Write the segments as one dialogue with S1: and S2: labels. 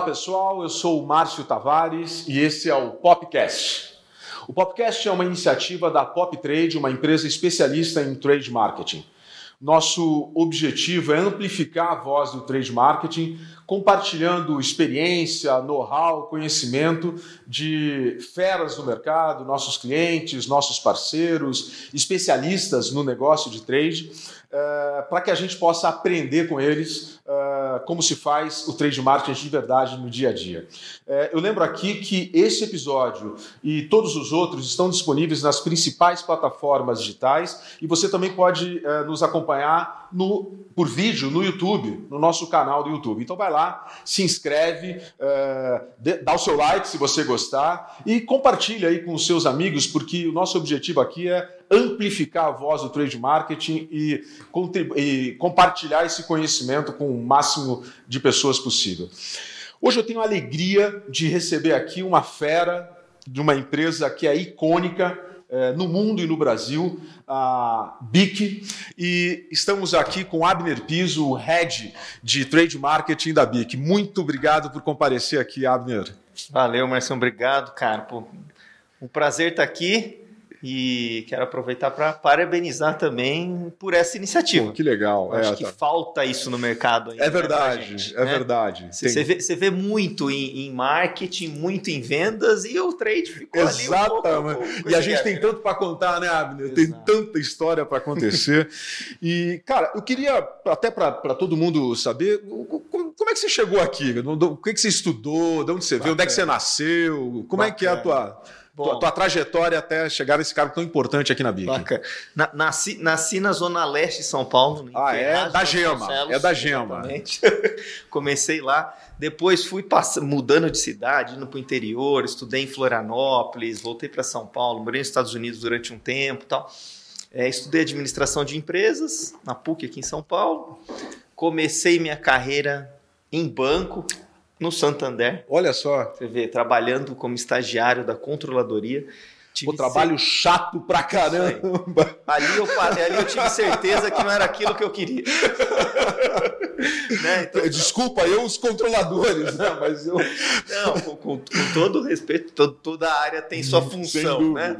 S1: Olá pessoal, eu sou o Márcio Tavares e esse é o Popcast. O Popcast é uma iniciativa da Pop Trade, uma empresa especialista em trade marketing. Nosso objetivo é amplificar a voz do trade marketing, compartilhando experiência, know-how, conhecimento de feras do mercado, nossos clientes, nossos parceiros, especialistas no negócio de trade, uh, para que a gente possa aprender com eles como se faz o trade marketing de verdade no dia a dia. Uh, eu lembro aqui que esse episódio e todos os outros estão disponíveis nas principais plataformas digitais e você também pode nos acompanhar no, por vídeo no YouTube, no nosso canal do YouTube. Então vai lá, se inscreve, dá o seu like se você gostar e compartilha aí com os seus amigos, porque o nosso objetivo aqui é amplificar a voz do trade marketing e, e compartilhar esse conhecimento com o máximo de pessoas possível. Hoje eu tenho a alegria de receber aqui uma fera de uma empresa que é icônica é, no mundo e no Brasil, a BIC, e estamos aqui com Abner Piso, o head de trade marketing da BIC. Muito obrigado por comparecer aqui, Abner.
S2: Valeu, Marcelo, obrigado, cara. Um prazer estar aqui. E quero aproveitar para parabenizar também por essa iniciativa. Pô,
S1: que legal.
S2: É, acho que tá. falta isso no mercado ainda.
S1: É verdade, gente, é né? verdade.
S2: Você vê, vê muito em, em, marketing, muito em vendas e o trade ficou
S1: Exatamente. ali um pouco E a gente tem tanto para contar, né, Abner? Tem tanta história para acontecer. e, cara, eu queria, até para todo mundo saber, como é que você chegou aqui? O que, que você estudou? De onde você veio? Onde é que você nasceu? Como Bacana. é que é a tua tua, tua, trajetória até chegar nesse cargo tão importante aqui na BIC.
S2: Na, nasci, nasci na zona leste de São Paulo.
S1: Ah, é? Da Gema. é da Gema.
S2: Comecei lá. Depois fui mudando de cidade, indo para o interior, estudei em Florianópolis, voltei para São Paulo, morei nos Estados Unidos durante um tempo tal. É, estudei administração de empresas na PUC aqui em São Paulo. Comecei minha carreira em banco, no Santander.
S1: Olha só.
S2: Você vê, trabalhando como estagiário da controladoria.
S1: Tive trabalho ser... chato pra caramba.
S2: Ali eu, ali eu tive certeza que não era aquilo que eu queria.
S1: né? então, Desculpa, eu os controladores, né? mas eu.
S2: Não, com, com, com todo respeito, todo, toda a área tem sua função, né?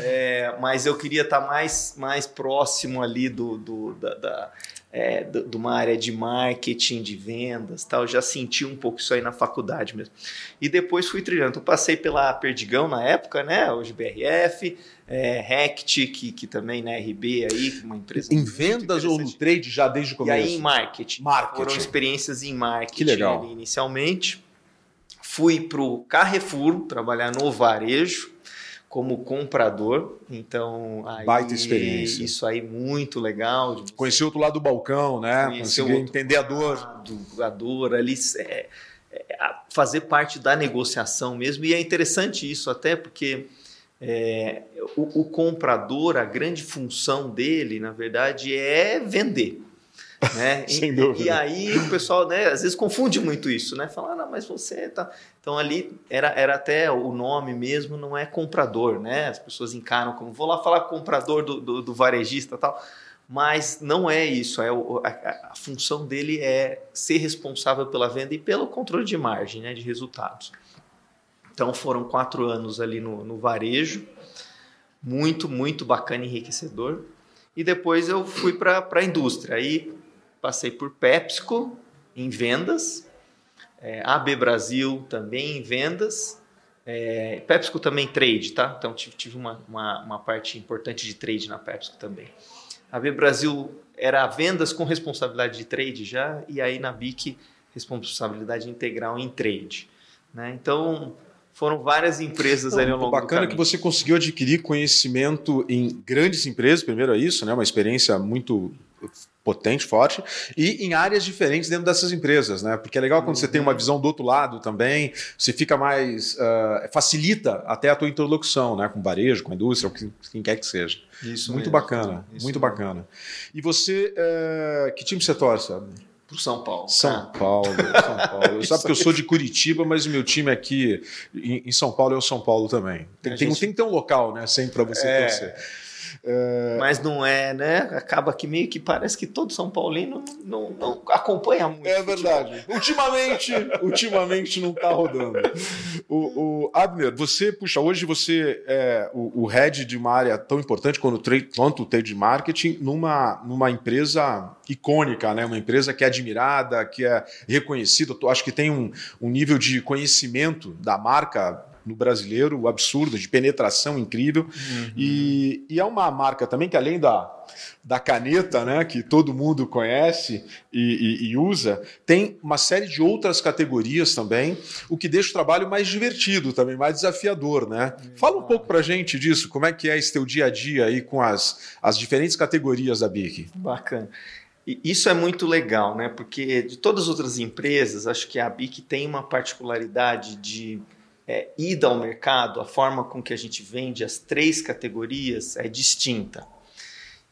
S2: É, mas eu queria estar mais, mais próximo ali do, do da, da é, de uma área de marketing, de vendas, tal. já senti um pouco isso aí na faculdade mesmo. E depois fui trilhando. Então, passei pela Perdigão na época, né? Hoje BRF, é, Rect, que, que também na né, RB aí, uma empresa.
S1: Em vendas ou no trade já desde o começo?
S2: E aí em marketing.
S1: Marketing.
S2: Foram experiências em marketing
S1: que legal.
S2: Ali, inicialmente. Fui para o Carrefour trabalhar no varejo como comprador. Então, aí,
S1: baita experiência.
S2: Isso aí muito legal.
S1: Conheci outro lado do balcão, né? Consegui entender a dor.
S2: A dor ali, é, é, fazer parte da negociação mesmo. E é interessante isso até porque é, o, o comprador, a grande função dele, na verdade, é vender. Né?
S1: Sem dúvida.
S2: E aí o pessoal, né, às vezes confunde muito isso, né? Fala, ah, não, mas você tá. Então ali era, era até o nome mesmo, não é comprador, né? As pessoas encaram como vou lá falar comprador do, do, do varejista tal. Mas não é isso, é o, a, a, função dele é ser responsável pela venda e pelo controle de margem, né, de resultados. Então foram quatro anos ali no, no varejo, muito, muito bacana, enriquecedor. E depois eu fui para a indústria. Aí passei por PepsiCo em vendas, é, AB Brasil também em vendas, é, PepsiCo também trade, tá? Então tive, tive uma, uma, uma, parte importante de trade na PepsiCo também. A AB Brasil era vendas com responsabilidade de trade já, e aí na BIC responsabilidade integral em trade. Né? Então foram várias empresas ali ao longo
S1: bacana que você conseguiu adquirir conhecimento em grandes empresas, primeiro é isso, né? uma experiência muito potente, forte, e em áreas diferentes dentro dessas empresas, né? Porque é legal quando uhum. você tem uma uhum. visão do outro lado também, você fica mais. Uh, facilita até a tua interlocução, né? Com varejo, com a indústria, com quem quer que seja.
S2: Isso
S1: muito
S2: mesmo,
S1: bacana, isso muito mesmo. bacana. E você, uh, que time você torce?
S2: Pro São Paulo.
S1: São ah. Paulo, São Paulo. Sabe que eu sou de Curitiba, mas o meu time aqui em São Paulo é o São Paulo também. Tem, tem, gente... tem que ter um local, né? Sempre para você é... torcer.
S2: É... Mas não é, né? Acaba que meio que parece que todo São Paulino não, não acompanha muito.
S1: É verdade. ultimamente, ultimamente não está rodando. O, o, Abner, você, puxa, hoje você é o, o head de uma área tão importante quanto o trade, quanto o trade marketing numa, numa empresa icônica, né? Uma empresa que é admirada, que é reconhecida. Acho que tem um, um nível de conhecimento da marca no brasileiro absurdo, de penetração incrível. Uhum. E, e, é uma marca também que, além da, da caneta, né, que todo mundo conhece e, e, e, usa, tem uma série de outras categorias também, o que deixa o trabalho mais divertido também, mais desafiador. Né? Fala um pouco para gente disso, como é que é esse teu dia a dia aí com as, as diferentes categorias da BIC?
S2: Bacana. Isso é muito legal, né? Porque de todas as outras empresas, acho que a BIC tem uma particularidade de é, ida ao mercado, a forma com que a gente vende as três categorias é distinta.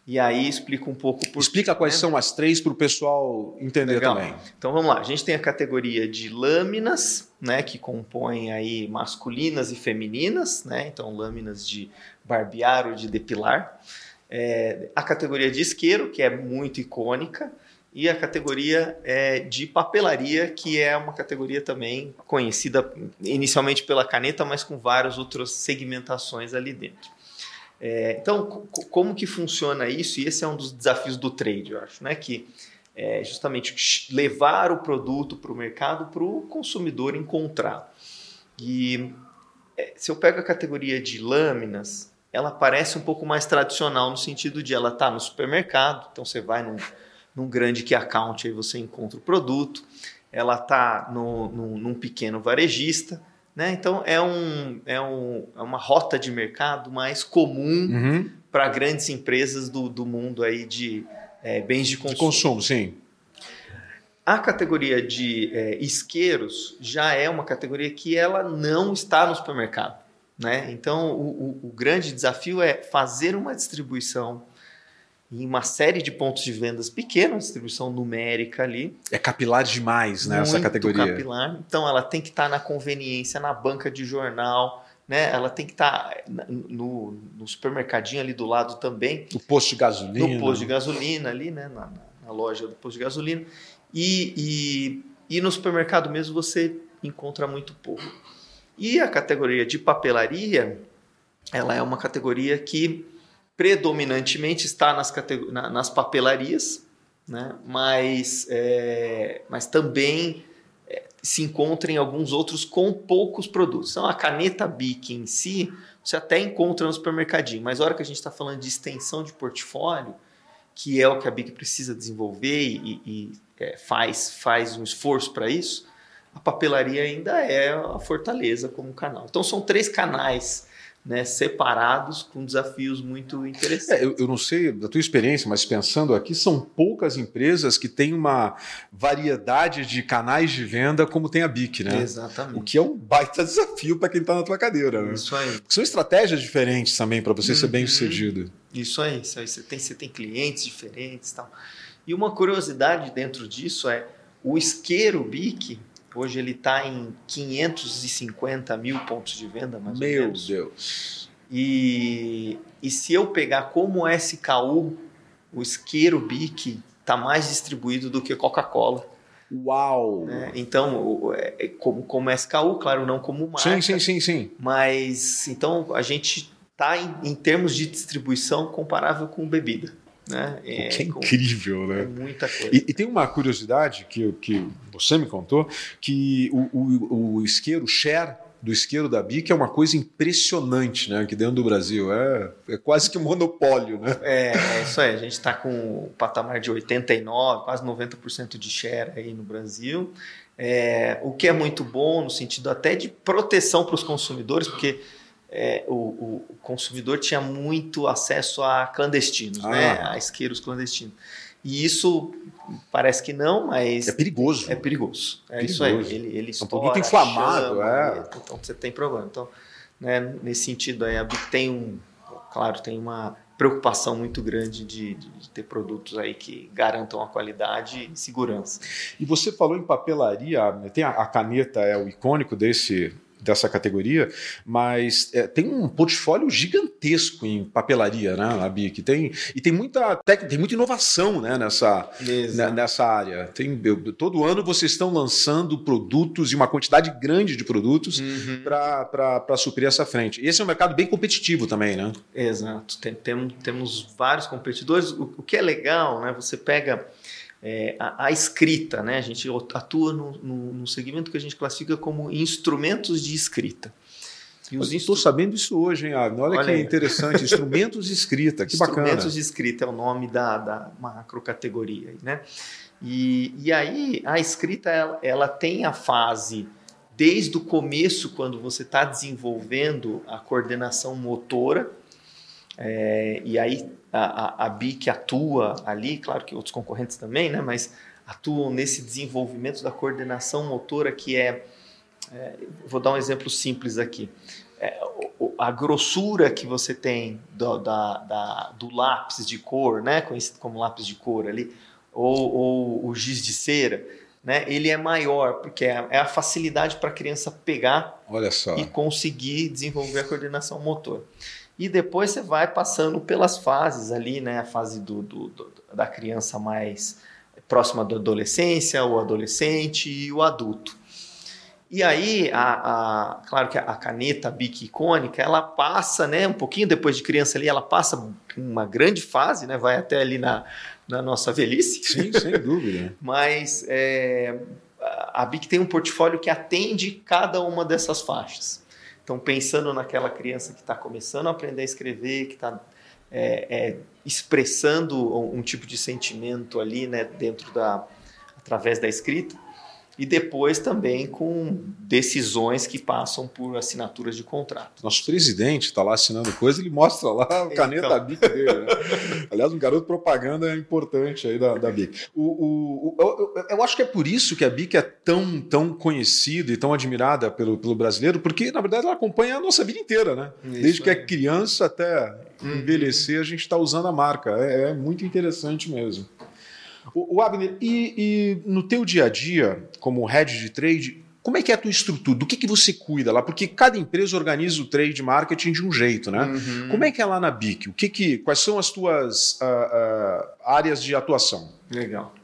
S2: E aí explica um pouco por
S1: Explica quais né? são as três para o pessoal entender Legal. também.
S2: Então vamos lá, a gente tem a categoria de lâminas, né, que compõem aí masculinas e femininas, né? Então lâminas de barbear ou de depilar. É, a categoria de isqueiro, que é muito icônica, e a categoria é, de papelaria, que é uma categoria também conhecida inicialmente pela caneta, mas com várias outras segmentações ali dentro. É, então, como que funciona isso? E esse é um dos desafios do trade, eu acho, né? que é justamente levar o produto para o mercado para o consumidor encontrar. E é, se eu pego a categoria de lâminas, ela parece um pouco mais tradicional no sentido de ela tá no supermercado, então você vai num num grande key account aí você encontra o produto, ela está num pequeno varejista, né? Então é, um, é, um, é uma rota de mercado mais comum uhum. para grandes empresas do, do mundo aí de é, bens de consumo.
S1: De consumo, sim.
S2: A categoria de é, isqueiros já é uma categoria que ela não está no supermercado. Né? Então, o, o, o grande desafio é fazer uma distribuição em uma série de pontos de vendas pequenos, distribuição numérica ali.
S1: É capilar demais, né, essa categoria.
S2: capilar. Então ela tem que estar tá na conveniência, na banca de jornal, né? Ela tem que estar tá no, no supermercadinho ali do lado também.
S1: No posto de gasolina.
S2: No posto de gasolina ali, né? Na, na loja do posto de gasolina. E, e, e no supermercado mesmo você encontra muito pouco. E a categoria de papelaria, ela é uma categoria que predominantemente está nas, nas papelarias, né? mas, é, mas também é, se encontra em alguns outros com poucos produtos. Então, a caneta BIC em si, você até encontra no supermercadinho, mas a hora que a gente está falando de extensão de portfólio, que é o que a BIC precisa desenvolver e, e é, faz, faz um esforço para isso, a papelaria ainda é a fortaleza como canal. Então, são três canais né, separados com desafios muito interessantes.
S1: É, eu, eu, não sei da tua experiência, mas pensando aqui, são poucas empresas que têm uma variedade de canais de venda como tem a BIC, né?
S2: Exatamente.
S1: O que é um baita desafio para quem está na tua cadeira. Né?
S2: Isso aí.
S1: Porque são estratégias diferentes também para você uhum. ser bem sucedido.
S2: Isso aí, isso aí. Você tem, você tem clientes diferentes e tal. E uma curiosidade dentro disso é o isqueiro BIC, Hoje ele está em 550 mil pontos de venda, mais
S1: Meu
S2: ou menos.
S1: Meu Deus.
S2: E, e se eu pegar como SKU, o isqueiro BIC está mais distribuído do que Coca-Cola.
S1: Uau!
S2: É, então, é, é como, como SKU, claro, não como marca.
S1: Sim, sim, sim, sim.
S2: Mas, então, a gente está em, em termos de distribuição comparável com bebida. Né?
S1: É, que é incrível,
S2: com, né? É muita coisa.
S1: E, e, tem uma curiosidade que, que você me contou, que o, o, o isqueiro, o share do isqueiro da BIC é uma coisa impressionante, né? Aqui dentro do Brasil. É, é quase que um monopólio, né?
S2: É, é isso aí. A gente está com um patamar de 89%, quase 90% de share aí no Brasil. É, o que é muito bom no sentido até de proteção para os consumidores, porque é, o, o, consumidor tinha muito acesso a clandestinos, ah. né? a isqueiros clandestinos. E isso parece que não, mas.
S1: É perigoso.
S2: É perigoso. É perigoso. isso aí. Ele, ele
S1: é um produto inflamado, chama, é.
S2: Então você tem problema. Então, né, nesse sentido aí, a BIC tem um. Claro, tem uma preocupação muito grande de, de, de, ter produtos aí que garantam a qualidade e segurança.
S1: E você falou em papelaria, tem a, a caneta é o icônico desse dessa categoria, mas é, tem um portfólio gigantesco em papelaria, né, na BIC. Tem, e tem muita técnica, tem muita inovação né, nessa, né, nessa área. Tem, eu, todo ano vocês estão lançando produtos e uma quantidade grande de produtos uhum. para suprir essa frente. E esse é um mercado bem competitivo também, né?
S2: Exato. Tem, tem, temos vários competidores. O, o que é legal, né? Você pega é, a, a, escrita, né? A gente atua no, no, no, segmento que a gente classifica como instrumentos de escrita.
S1: Estou sabendo isso hoje, hein, Agnes? Olha, Olha que aí. interessante. instrumentos de escrita, que
S2: instrumentos
S1: bacana.
S2: Instrumentos de escrita é o nome da, da macrocategoria, né? E, e aí a escrita ela, ela tem a fase desde o começo, quando você está desenvolvendo a coordenação motora, é, e aí a, a, a BIC atua ali, claro que outros concorrentes também, né, mas atuam nesse desenvolvimento da coordenação motora que é, é vou dar um exemplo simples aqui, é, a grossura que você tem do, da, da, do lápis de cor, né, conhecido como lápis de cor ali, ou, ou o giz de cera, né, ele é maior, porque é, é a facilidade para a criança pegar e conseguir desenvolver a coordenação motor. E depois você vai passando pelas fases ali, né? A fase do, do, do da criança mais próxima da adolescência, o adolescente e o adulto. E aí, a, a, claro que a caneta Bic icônica, ela passa, né, um pouquinho depois de criança ali, ela passa uma grande fase, né, vai até ali na, na nossa velhice.
S1: Sim, sem dúvida.
S2: Mas é, a Bic tem um portfólio que atende cada uma dessas faixas. Então, pensando naquela criança que está começando a aprender a escrever, que está é, é, expressando um, um, tipo de sentimento ali, né, dentro da através da escrita, e depois também com decisões que passam por assinaturas de contrato.
S1: Nosso presidente está lá assinando coisa, ele mostra lá a caneta então. BIC dele. Né? Aliás, um garoto propaganda importante aí da, da BIC. O, o, o eu, eu, acho que é por isso que a BIC é tão, tão conhecida e tão admirada pelo, pelo brasileiro, porque na verdade ela acompanha a nossa vida inteira, né? Isso, Desde que é criança até uhum. envelhecer, a gente está usando a marca. É, é muito interessante mesmo. O, o Abner, e, e, no teu dia a dia, como head de trade, como é que é a tua estrutura? Do que, que você cuida lá? Porque cada empresa organiza o trade marketing de um jeito, né? Uhum. Como é que é lá na BIC? O que que, quais são as tuas uh, uh, áreas de atuação?
S2: Legal.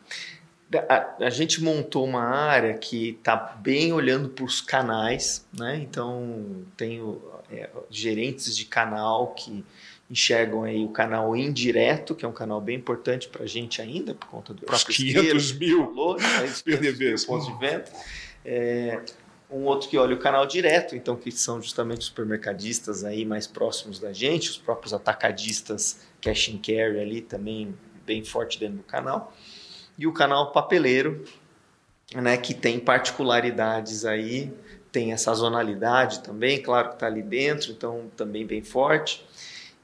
S2: A, a, gente montou uma área que está bem olhando para os canais, né? Então, tenho é, gerentes de canal que enxergam aí o canal indireto, que é um canal bem importante para a gente ainda, por conta do próprio
S1: Os 500 mil
S2: valor, né, PDVs. pontos de venda. É, um outro que olha o canal direto, então que são justamente os supermercadistas aí mais próximos da gente, os próprios atacadistas cash and carry ali também bem forte dentro do canal. E o canal papeleiro, né, que tem particularidades aí, tem a sazonalidade também, claro que está ali dentro, então também bem forte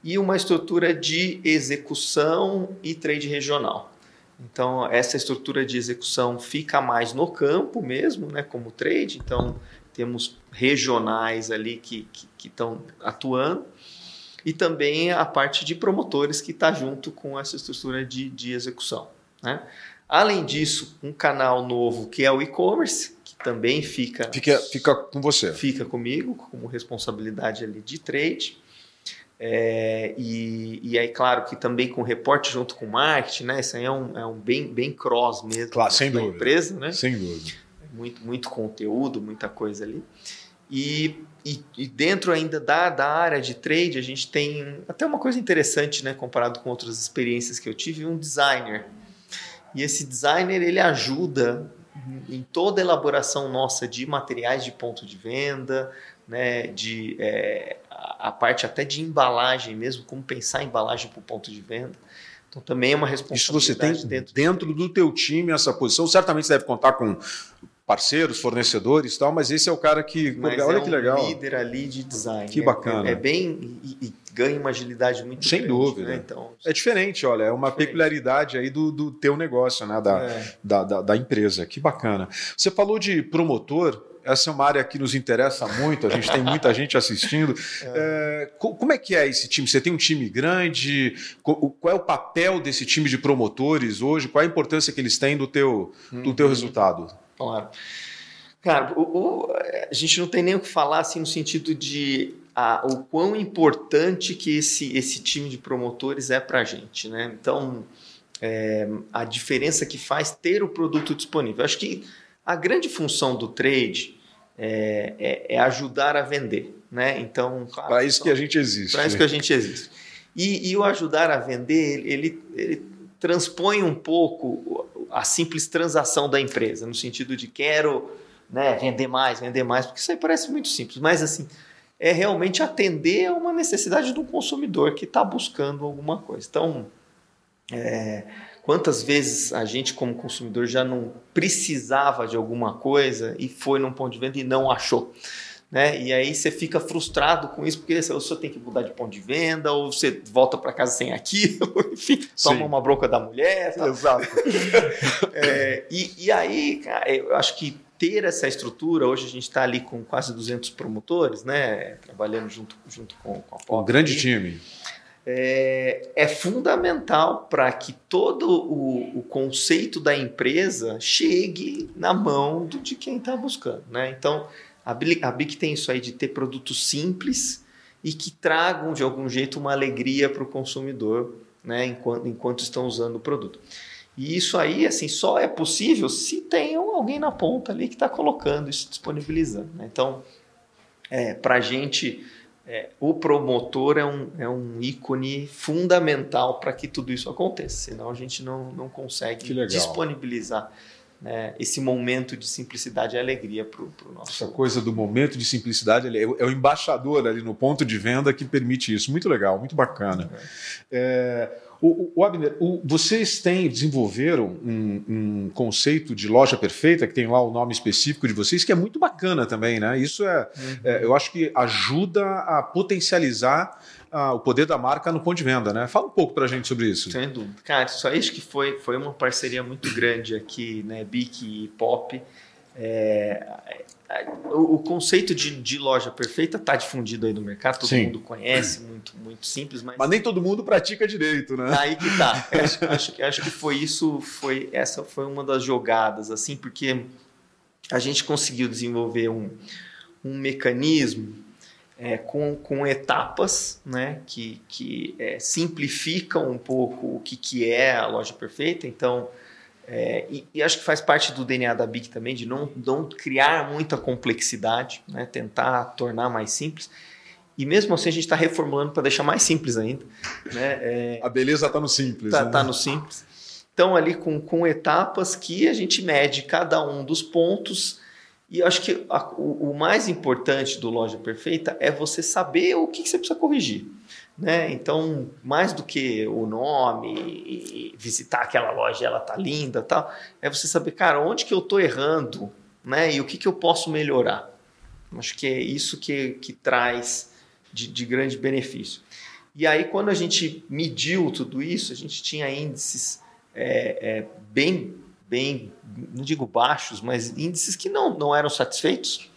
S2: e uma estrutura de execução e trade regional. Então, essa estrutura de execução fica mais no campo mesmo, né, como trade. Então, temos regionais ali que estão atuando. E também a parte de promotores que está junto com essa estrutura de, de execução. Né? Além disso, um canal novo que é o e-commerce, que também fica,
S1: fica. Fica com você.
S2: Fica comigo, como responsabilidade ali de trade. É, e, e aí, claro, que também com reporte junto com marketing, né? Isso aí é um, é um bem, bem cross mesmo
S1: claro, sem da
S2: dúvida. empresa, né?
S1: Sem dúvida.
S2: Muito, muito conteúdo, muita coisa ali. E, e, e, dentro ainda da, da área de trade, a gente tem até uma coisa interessante, né? Comparado com outras experiências que eu tive, um designer. E esse designer, ele ajuda em toda a elaboração nossa de materiais de ponto de venda, né? De... É, a parte até de embalagem mesmo, como pensar a embalagem para o ponto de venda. Então também é uma responsabilidade.
S1: Isso você tem dentro, dentro do teu time essa posição. Certamente você deve contar com parceiros, fornecedores e tal, mas esse é o cara que.
S2: Mas
S1: olha
S2: é
S1: que legal.
S2: Um líder ali de design.
S1: Que bacana.
S2: É, é bem. E, e, ganha uma agilidade muito
S1: Sem
S2: grande.
S1: dúvida.
S2: Né? Então,
S1: é diferente, olha, é uma diferente. peculiaridade aí do, do teu negócio, né? Da, é. da, da, da empresa. Que bacana. Você falou de promotor essa é uma área que nos interessa muito, a gente tem muita gente assistindo. É. É, como é que é esse time? Você tem um time grande? Qual é o papel desse time de promotores hoje? Qual é a importância que eles têm do teu, do teu uhum. resultado?
S2: Claro. Cara, o, o, a gente não tem nem o que falar assim no sentido de a, o quão importante que esse, esse time de promotores é para a gente, né? Então, é, a diferença que faz ter o produto disponível. Acho que a grande função do trade é, é, é ajudar a vender, né? Então,
S1: claro, para isso que a gente existe.
S2: Para isso que a gente existe. E, e o ajudar a vender, ele, ele transpõe um pouco a simples transação da empresa, no sentido de quero né, vender mais, vender mais, porque isso aí parece muito simples, mas assim, é realmente atender a uma necessidade do consumidor que está buscando alguma coisa. Então, é, quantas vezes a gente, como consumidor, já não precisava de alguma coisa e foi num ponto de venda e não achou? Né? E aí você fica frustrado com isso, porque ou você tem que mudar de ponto de venda, ou você volta para casa sem aquilo, enfim, toma Sim. uma bronca da mulher. Tá?
S1: Exato.
S2: é, e, e aí, cara, eu acho que ter essa estrutura, hoje a gente está ali com quase 200 promotores, né? Trabalhando junto, junto com, com a
S1: Pop. Um grande time.
S2: É, é, fundamental para que todo o, o, conceito da empresa chegue na mão do, de quem está buscando. Né? Então, a, a BIC tem isso aí de ter produtos simples e que tragam, de algum jeito, uma alegria para o consumidor né? enquanto, enquanto estão usando o produto. E isso aí, assim, só é possível se tem alguém na ponta ali que está colocando isso, disponibilizando. Né? Então, é, para a gente, é, o promotor é um, é um ícone fundamental para que tudo isso aconteça. Senão a gente não, não consegue disponibilizar né, esse momento de simplicidade e alegria para o nosso.
S1: Essa coisa do momento de simplicidade é, é o embaixador ali no ponto de venda que permite isso. Muito legal, muito bacana. É. é o, o Abner, o, vocês têm, desenvolveram um, um, conceito de loja perfeita, que tem lá o nome específico de vocês, que é muito bacana também, né? Isso é, uhum. é eu acho que ajuda a potencializar ah, o poder da marca no ponto de venda, né? Fala um pouco para a gente sobre isso.
S2: Sem dúvida. Cara, isso aí acho que foi, foi uma parceria muito grande aqui, né? Bic e Pop. É, o, o, conceito de, de loja perfeita está difundido aí no mercado, todo Sim. mundo conhece, muito, muito simples, mas.
S1: Mas nem todo mundo pratica direito, né?
S2: Aí que tá. acho, acho, que, acho que foi isso, foi essa foi uma das jogadas, assim, porque a gente conseguiu desenvolver um, um mecanismo é, com, com etapas né, que, que é, simplificam um pouco o que, que é a loja perfeita. Então, é, e, e, acho que faz parte do DNA da BIC também, de não, não criar muita complexidade, né? tentar tornar mais simples. E mesmo assim a gente está reformulando para deixar mais simples ainda. Né?
S1: É, a beleza está no simples.
S2: Está
S1: né?
S2: tá no simples. Então, ali com, com etapas que a gente mede cada um dos pontos. E acho que a, o, o, mais importante do Loja Perfeita é você saber o que, que você precisa corrigir. Né? Então, mais do que o nome visitar aquela loja, ela tá linda, tal, é você saber, cara, onde que eu tô errando, né? E o que que eu posso melhorar. Acho que é isso que, que traz de, de grande benefício. E aí, quando a gente mediu tudo isso, a gente tinha índices é, é, bem, bem, não digo baixos, mas índices que não, não eram satisfeitos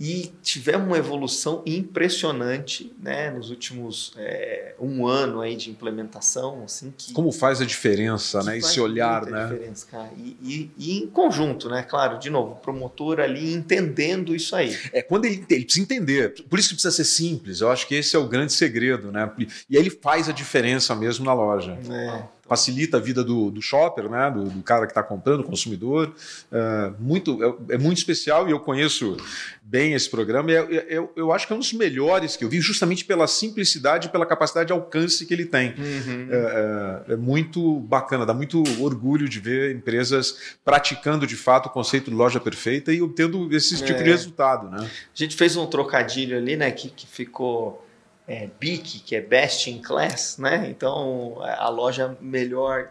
S2: e tivemos uma evolução impressionante né, nos últimos é, um ano aí de implementação. Assim, que,
S1: Como faz a diferença, né? Esse olhar, né?
S2: Diferença, cara. E, e, e, em conjunto, né? Claro, de novo, o promotor ali entendendo isso aí.
S1: É, quando ele, ele precisa entender, por isso que precisa ser simples. Eu acho que esse é o grande segredo, né? E aí ele faz a diferença mesmo na loja. É facilita a vida do, do shopper, né? do, do cara que está comprando, consumidor. É, muito, é, é, muito especial e eu conheço bem esse programa. Eu, eu, eu, acho que é um dos melhores que eu vi, justamente pela simplicidade e pela capacidade de alcance que ele tem. Uhum. É, é, é, muito bacana, dá muito orgulho de ver empresas praticando de fato o conceito de loja perfeita e obtendo esse tipo de é. resultado. Né?
S2: A gente fez um trocadilho ali, né, que, que ficou é, BIC, que é Best in Class, né? Então, é a loja melhor,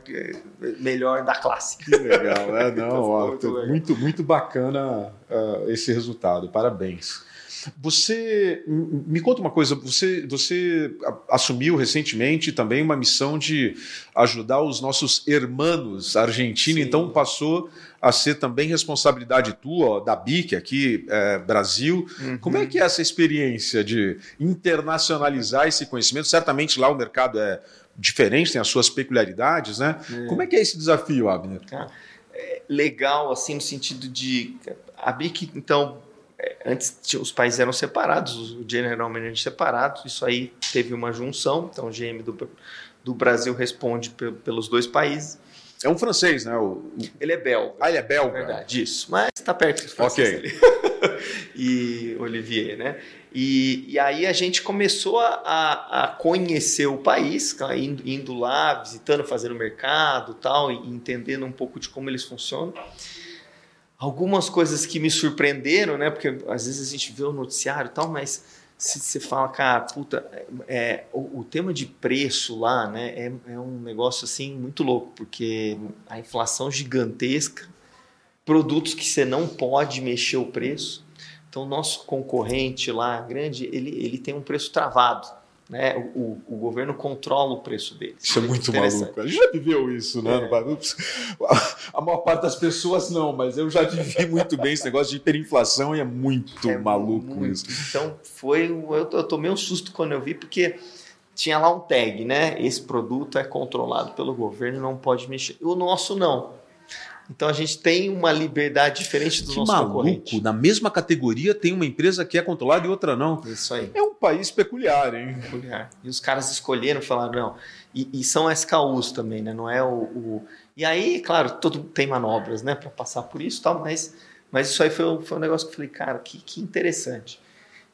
S2: melhor da classe.
S1: Que legal, é, não, ó, muito, muito, muito, bacana uh, esse resultado, parabéns. Você me conta uma coisa, você, você assumiu recentemente também uma missão de ajudar os nossos hermanos argentinos, então passou a ser também responsabilidade tua, da BIC aqui, é, Brasil. Uhum. Como é que é essa experiência de internacionalizar esse conhecimento? Certamente lá o mercado é diferente, tem as suas peculiaridades, né? É. Como é que é esse desafio, Abner?
S2: é legal, assim, no sentido de... A BIC, então, é, antes os países eram separados, o General Manager separado, isso aí teve uma junção, então o GM do, do Brasil responde pelos dois países.
S1: É um francês, né? O...
S2: Ele é belga.
S1: Ah, ele é belga.
S2: Verdade, isso. Mas está perto dos
S1: franceses.
S2: Ok. e Olivier, né? E, e aí a gente começou a, a conhecer o país, indo, indo lá, visitando, fazendo mercado tal, e entendendo um pouco de como eles funcionam algumas coisas que me surpreenderam, né? Porque às vezes a gente vê o noticiário e tal, mas você fala, cara, puta, é, o, o, tema de preço lá, né, é, é, um negócio assim muito louco, porque a inflação gigantesca, produtos que você não pode mexer o preço. Então, nosso concorrente lá, grande, ele, ele tem um preço travado. Né? O, o, governo controla o preço deles.
S1: Isso é muito maluco. A gente já viveu isso, né? É. A maior parte das pessoas não, mas eu já vivi muito bem esse negócio de hiperinflação e é muito é maluco muito. isso.
S2: Então foi. Eu, eu tomei um susto quando eu vi, porque tinha lá um tag, né? Esse produto é controlado pelo governo e não pode mexer. O nosso não. Então a gente tem uma liberdade diferente do
S1: que
S2: nosso
S1: maluco.
S2: concorrente.
S1: Na mesma categoria tem uma empresa que é controlada e outra não.
S2: Isso aí.
S1: É um país peculiar, hein?
S2: Peculiar. E os caras escolheram falar não. E, e são SKUs também, né? Não é o, o, E aí, claro, todo tem manobras, né, para passar por isso, tal. Mas, mas isso aí foi, foi um negócio que eu falei, cara, que, que interessante.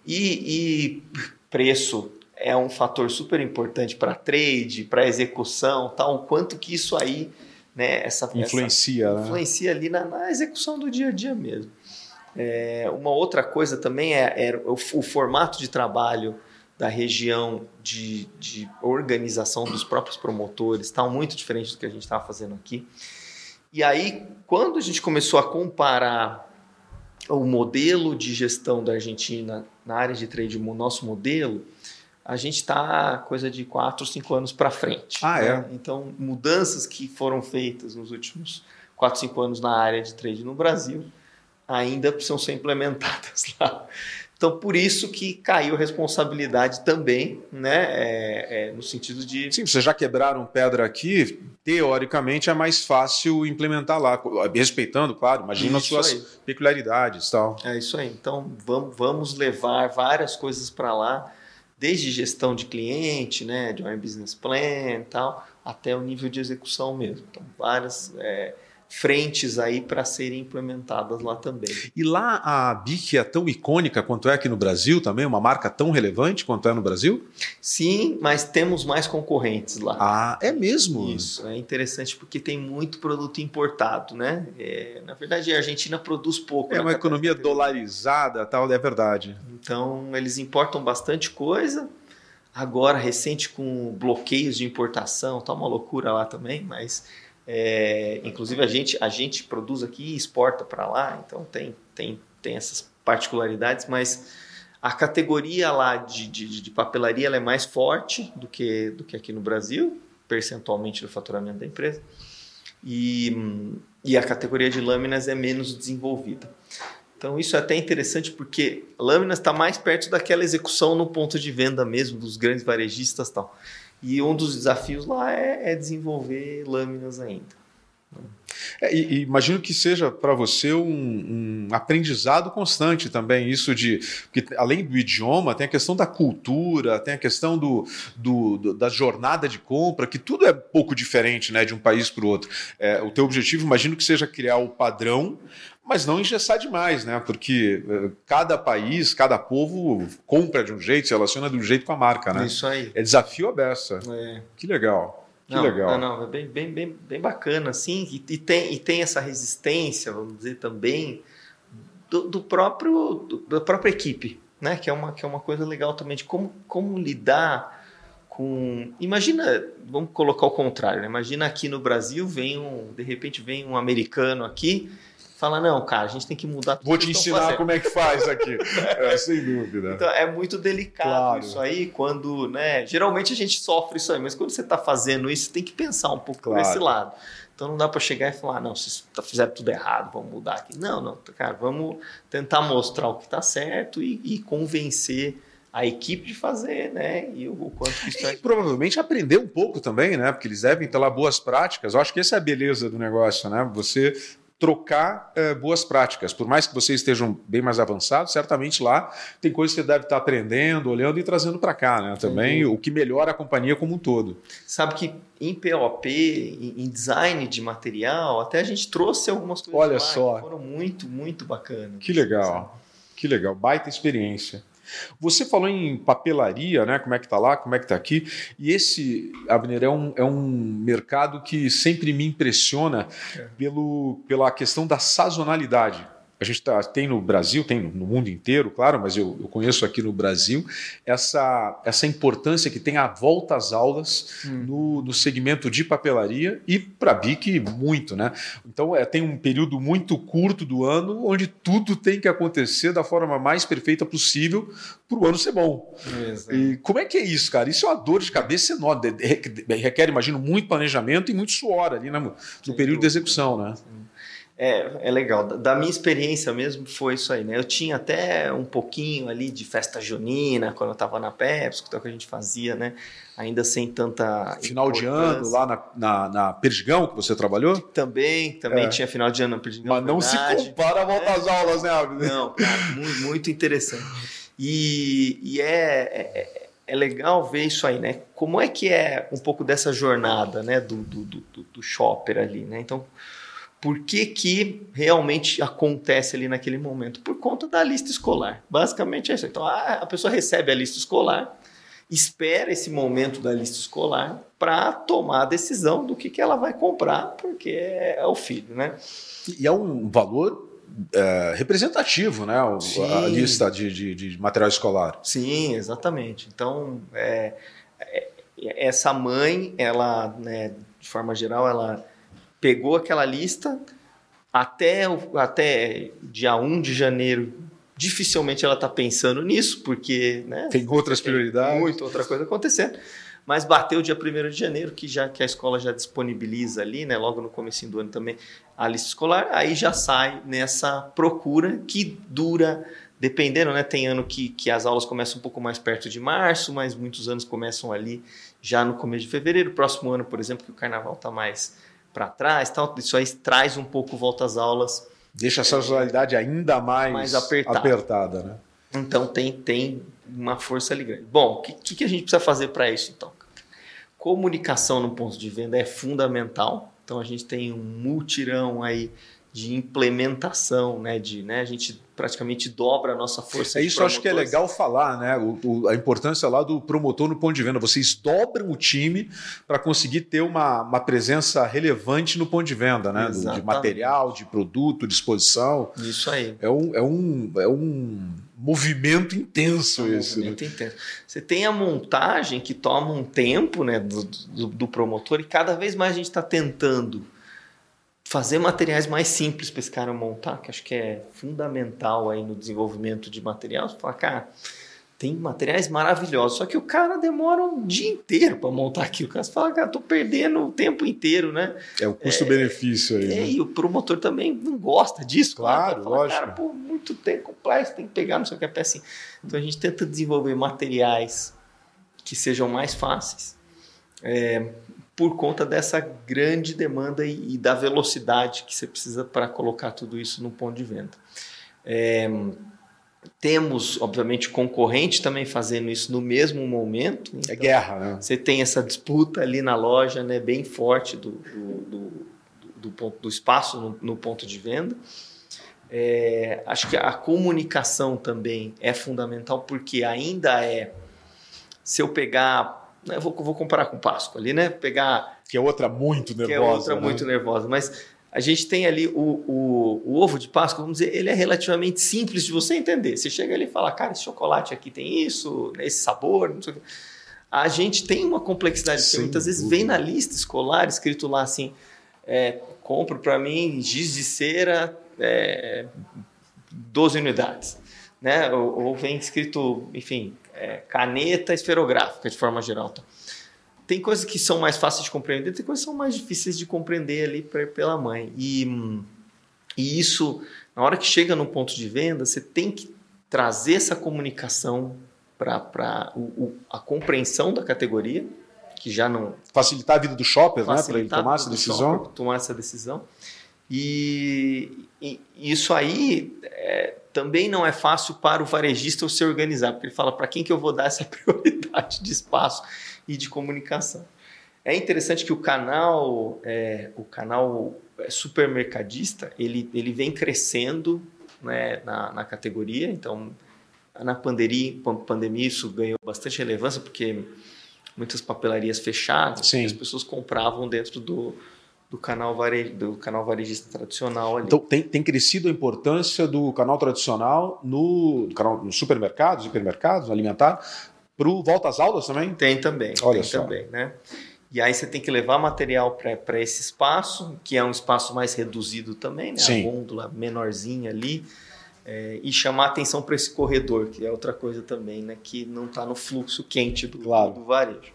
S2: E, e preço é um fator super importante para trade, para execução, tal. O quanto que isso aí né, essa
S1: influencia,
S2: essa,
S1: né?
S2: influencia ali na, na, execução do dia a dia mesmo. É, uma outra coisa também é, é o, o, formato de trabalho da região de, de organização dos próprios promotores está muito diferente do que a gente estava fazendo aqui. E aí, quando a gente começou a comparar o modelo de gestão da Argentina na área de trade, o nosso modelo, a gente está coisa de 4, 5 anos para frente.
S1: Ah, né?
S2: é? Então, mudanças que foram feitas nos últimos 4, 5 anos na área de trade no Brasil ainda precisam ser implementadas lá. Então, por isso que caiu responsabilidade também, né? É, é, no sentido de.
S1: Sim, vocês já quebraram pedra aqui, teoricamente é mais fácil implementar lá, respeitando, claro, imagina as suas aí. peculiaridades tal.
S2: É isso aí. Então, vamos, vamos levar várias coisas para lá desde gestão de cliente, né, de um business plan e tal, até o nível de execução mesmo. Então, várias é, frentes aí para serem implementadas lá também.
S1: E lá a BIC é tão icônica quanto é aqui no Brasil também, uma marca tão relevante quanto é no Brasil?
S2: Sim, mas temos mais concorrentes lá.
S1: Ah, é mesmo?
S2: Isso, é interessante porque tem muito produto importado, né? É, na verdade, a Argentina produz pouco.
S1: É uma economia dolarizada, tal, é verdade.
S2: Então, eles importam bastante coisa. Agora, recente com bloqueios de importação, tá uma loucura lá também, mas é, inclusive a gente, a gente produz aqui e exporta para lá, então tem, tem, tem essas particularidades, mas a categoria lá de, de, de papelaria é mais forte do que, do que aqui no Brasil, percentualmente do faturamento da empresa, e, e a categoria de lâminas é menos desenvolvida. Então isso é até interessante porque lâminas está mais perto daquela execução no ponto de venda mesmo, dos grandes varejistas tal. E um dos desafios lá é, é desenvolver lâminas ainda.
S1: É, e, e, imagino que seja para você um, um, aprendizado constante também, isso de. Porque além do idioma, tem a questão da cultura, tem a questão do, do, do da jornada de compra, que tudo é pouco diferente né, de um país para o outro. É, o teu objetivo, imagino que seja criar o padrão mas não engessar demais, né? Porque uh, cada país, cada povo compra de um jeito, se relaciona de um jeito com a marca, né?
S2: Isso aí.
S1: É desafio aberto.
S2: É.
S1: Que legal. Que
S2: não,
S1: legal.
S2: Não, não, é bem, bem, bem, bem bacana, assim, e, e, tem, e tem essa resistência, vamos dizer, também, do, do próprio, do, da própria equipe, né? Que é uma, que é uma coisa legal também de como, como lidar com. Imagina, vamos colocar o contrário, né? Imagina aqui no Brasil vem um, de repente vem um americano aqui fala, não, cara, a gente tem que mudar
S1: tudo. Vou te ensinar como é que faz aqui. é, sem dúvida.
S2: Então, é muito delicado claro. isso aí, quando, né? Geralmente a gente sofre isso aí, mas quando você está fazendo isso, você tem que pensar um pouco claro. por esse lado. Então não dá para chegar e falar, não, vocês tá, fizeram tudo errado, vamos mudar aqui. Não, não, cara, vamos tentar mostrar o que está certo e, e convencer a equipe de fazer, né? E o, quanto que isso
S1: é. E provavelmente aprender um pouco também, né? Porque eles devem ter lá boas práticas. Eu acho que essa é a beleza do negócio, né? Você trocar uh, boas práticas. Por mais que vocês estejam bem mais avançados, certamente lá tem coisas que você deve estar aprendendo, olhando e trazendo para cá, né? Também o que melhora a companhia como um todo.
S2: Sabe que em POP, em design de material, até a gente trouxe algumas coisas
S1: Olha
S2: lá
S1: só.
S2: que foram muito, muito bacanas.
S1: Que legal. Que legal, baita experiência. Você falou em papelaria, né? Como é que está lá, como é que está aqui. E esse, Abner, é um, é um mercado que sempre me impressiona é. pelo, pela questão da sazonalidade a gente tá, tem no Brasil, tem no mundo inteiro, claro, mas eu, eu, conheço aqui no Brasil, essa, essa importância que tem a volta às aulas hum. no, no segmento de papelaria e para a BIC muito, né? Então é, tem um período muito curto do ano onde tudo tem que acontecer da forma mais perfeita possível para o ano ser bom. Exato. E como é que é isso, cara? Isso é uma dor de cabeça enorme, requer, imagino, muito planejamento e muito suor ali né, no período de execução, né? Sim.
S2: É, é legal. Da minha experiência mesmo foi isso aí, né? Eu tinha até um pouquinho ali de festa junina quando eu estava na Pepsi, que é o que a gente fazia, né? Ainda sem tanta.
S1: Final de ano lá na, na, na, Perdigão que você trabalhou?
S2: Também, também é. tinha final de ano na Perdigão.
S1: Mas não verdade. se compara a volta é. às aulas, né, Abner?
S2: Não, cara, muito, muito interessante. E, e é, é, é, legal ver isso aí, né? Como é que é um pouco dessa jornada, né, do, do, do, do shopper ali, né? Então por que, que realmente acontece ali naquele momento? Por conta da lista escolar. Basicamente é isso. Então a pessoa recebe a lista escolar, espera esse momento da lista escolar para tomar a decisão do que, que ela vai comprar, porque é o filho, né?
S1: E é um valor é, representativo, né? a lista de, de, de, material escolar.
S2: Sim, exatamente. Então, é, é, essa mãe, ela, né, de forma geral, ela pegou aquela lista até, até dia 1 de janeiro. Dificilmente ela está pensando nisso, porque né,
S1: tem outras tem prioridades.
S2: Muita outra coisa acontecendo. Mas bateu o dia 1 de janeiro, que já que a escola já disponibiliza ali, né, logo no começo do ano também, a lista escolar, aí já sai nessa procura que dura dependendo, né? Tem ano que, que as aulas começam um pouco mais perto de março, mas muitos anos começam ali já no começo de fevereiro. Próximo ano, por exemplo, que o carnaval está mais para trás, tal, isso aí traz um pouco volta às aulas.
S1: Deixa a sazonalidade é, ainda mais, mais apertada. apertada né?
S2: Então tem, tem uma força ali grande. Bom, o que, que a gente precisa fazer para isso então? Comunicação no ponto de venda é fundamental. Então a gente tem um multirão aí de implementação, né? De, né? A gente praticamente dobra a nossa força.
S1: É isso, acho que é legal falar, né? O, o, a importância lá do promotor no ponto de venda. Vocês dobram o time para conseguir ter uma, uma presença relevante no ponto de venda, né? Do, de material, de produto, disposição.
S2: Isso aí.
S1: É um, é um, é um movimento intenso é um esse.
S2: Né? Movimento né? intenso. Você tem a montagem que toma um tempo, né? do, do, do promotor e cada vez mais a gente está tentando fazer materiais mais simples para esse cara montar, que acho que é fundamental aí no desenvolvimento de material. Você fala, cara, tem materiais maravilhosos, só que o cara demora um dia inteiro para montar aquilo. O cara fala, cara, tô perdendo o tempo inteiro, né?
S1: É o custo-benefício é, aí. É,
S2: né? e o promotor também não gosta disso.
S1: Claro, fala, lógico. Cara,
S2: pô, muito tempo complexo, tem que pegar, não sei o que, é assim. Então a gente tenta desenvolver materiais que sejam mais fáceis. É, por conta dessa grande demanda e, e da velocidade que você precisa para colocar tudo isso no ponto de venda. É, temos, obviamente, concorrente também fazendo isso no mesmo momento.
S1: É então, é guerra, né?
S2: Você tem essa disputa ali na loja, né, bem forte do, do, do, do ponto, do espaço no, no ponto de venda. É, acho que a comunicação também é fundamental, porque ainda é. Se eu pegar eu vou, vou comparar com Páscoa ali, né? Pegar.
S1: Que é outra muito nervosa. Que é
S2: outra
S1: né?
S2: muito nervosa. Mas a gente tem ali o, o, o, ovo de Páscoa, vamos dizer, ele é relativamente simples de você entender. Você chega ali e fala, cara, esse chocolate aqui tem isso, esse sabor, não sei o. A gente tem uma complexidade que muitas vezes vem na lista escolar escrito lá assim: é, compro para mim giz de cera é, 12 unidades. Né? Ou, ou vem escrito, enfim, é, caneta esferográfica, de forma geral. Tá? Tem coisas que são mais fáceis de compreender, tem coisas que são mais difíceis de compreender ali pra, pela mãe. E, e isso, na hora que chega no ponto de venda, você tem que trazer essa comunicação para a compreensão da categoria, que já não.
S1: Facilitar a vida do shopper, né? Para ele tomar essa decisão.
S2: tomar essa decisão. E, e isso aí é, também não é fácil para o varejista se organizar, porque ele fala para quem que eu vou dar essa prioridade de espaço e de comunicação. É interessante que o canal, é, o canal é, supermercadista, ele, ele vem crescendo né, na, na categoria. Então, na pandemia, pandemia isso ganhou bastante relevância porque muitas papelarias fechadas, as pessoas compravam dentro do, do canal, vare, do canal varejista tradicional ali.
S1: Então tem, tem crescido a importância do canal tradicional no, canal, no supermercados, hipermercados, alimentar, para o volta às aulas também?
S2: Tem também. Olha tem só. também, né? E aí você tem que levar material para esse espaço, que é um espaço mais reduzido também, né? Sim. A gôndola menorzinha ali. É, e chamar atenção para esse corredor, que é outra coisa também, né? Que não está no fluxo quente do, claro. do varejo.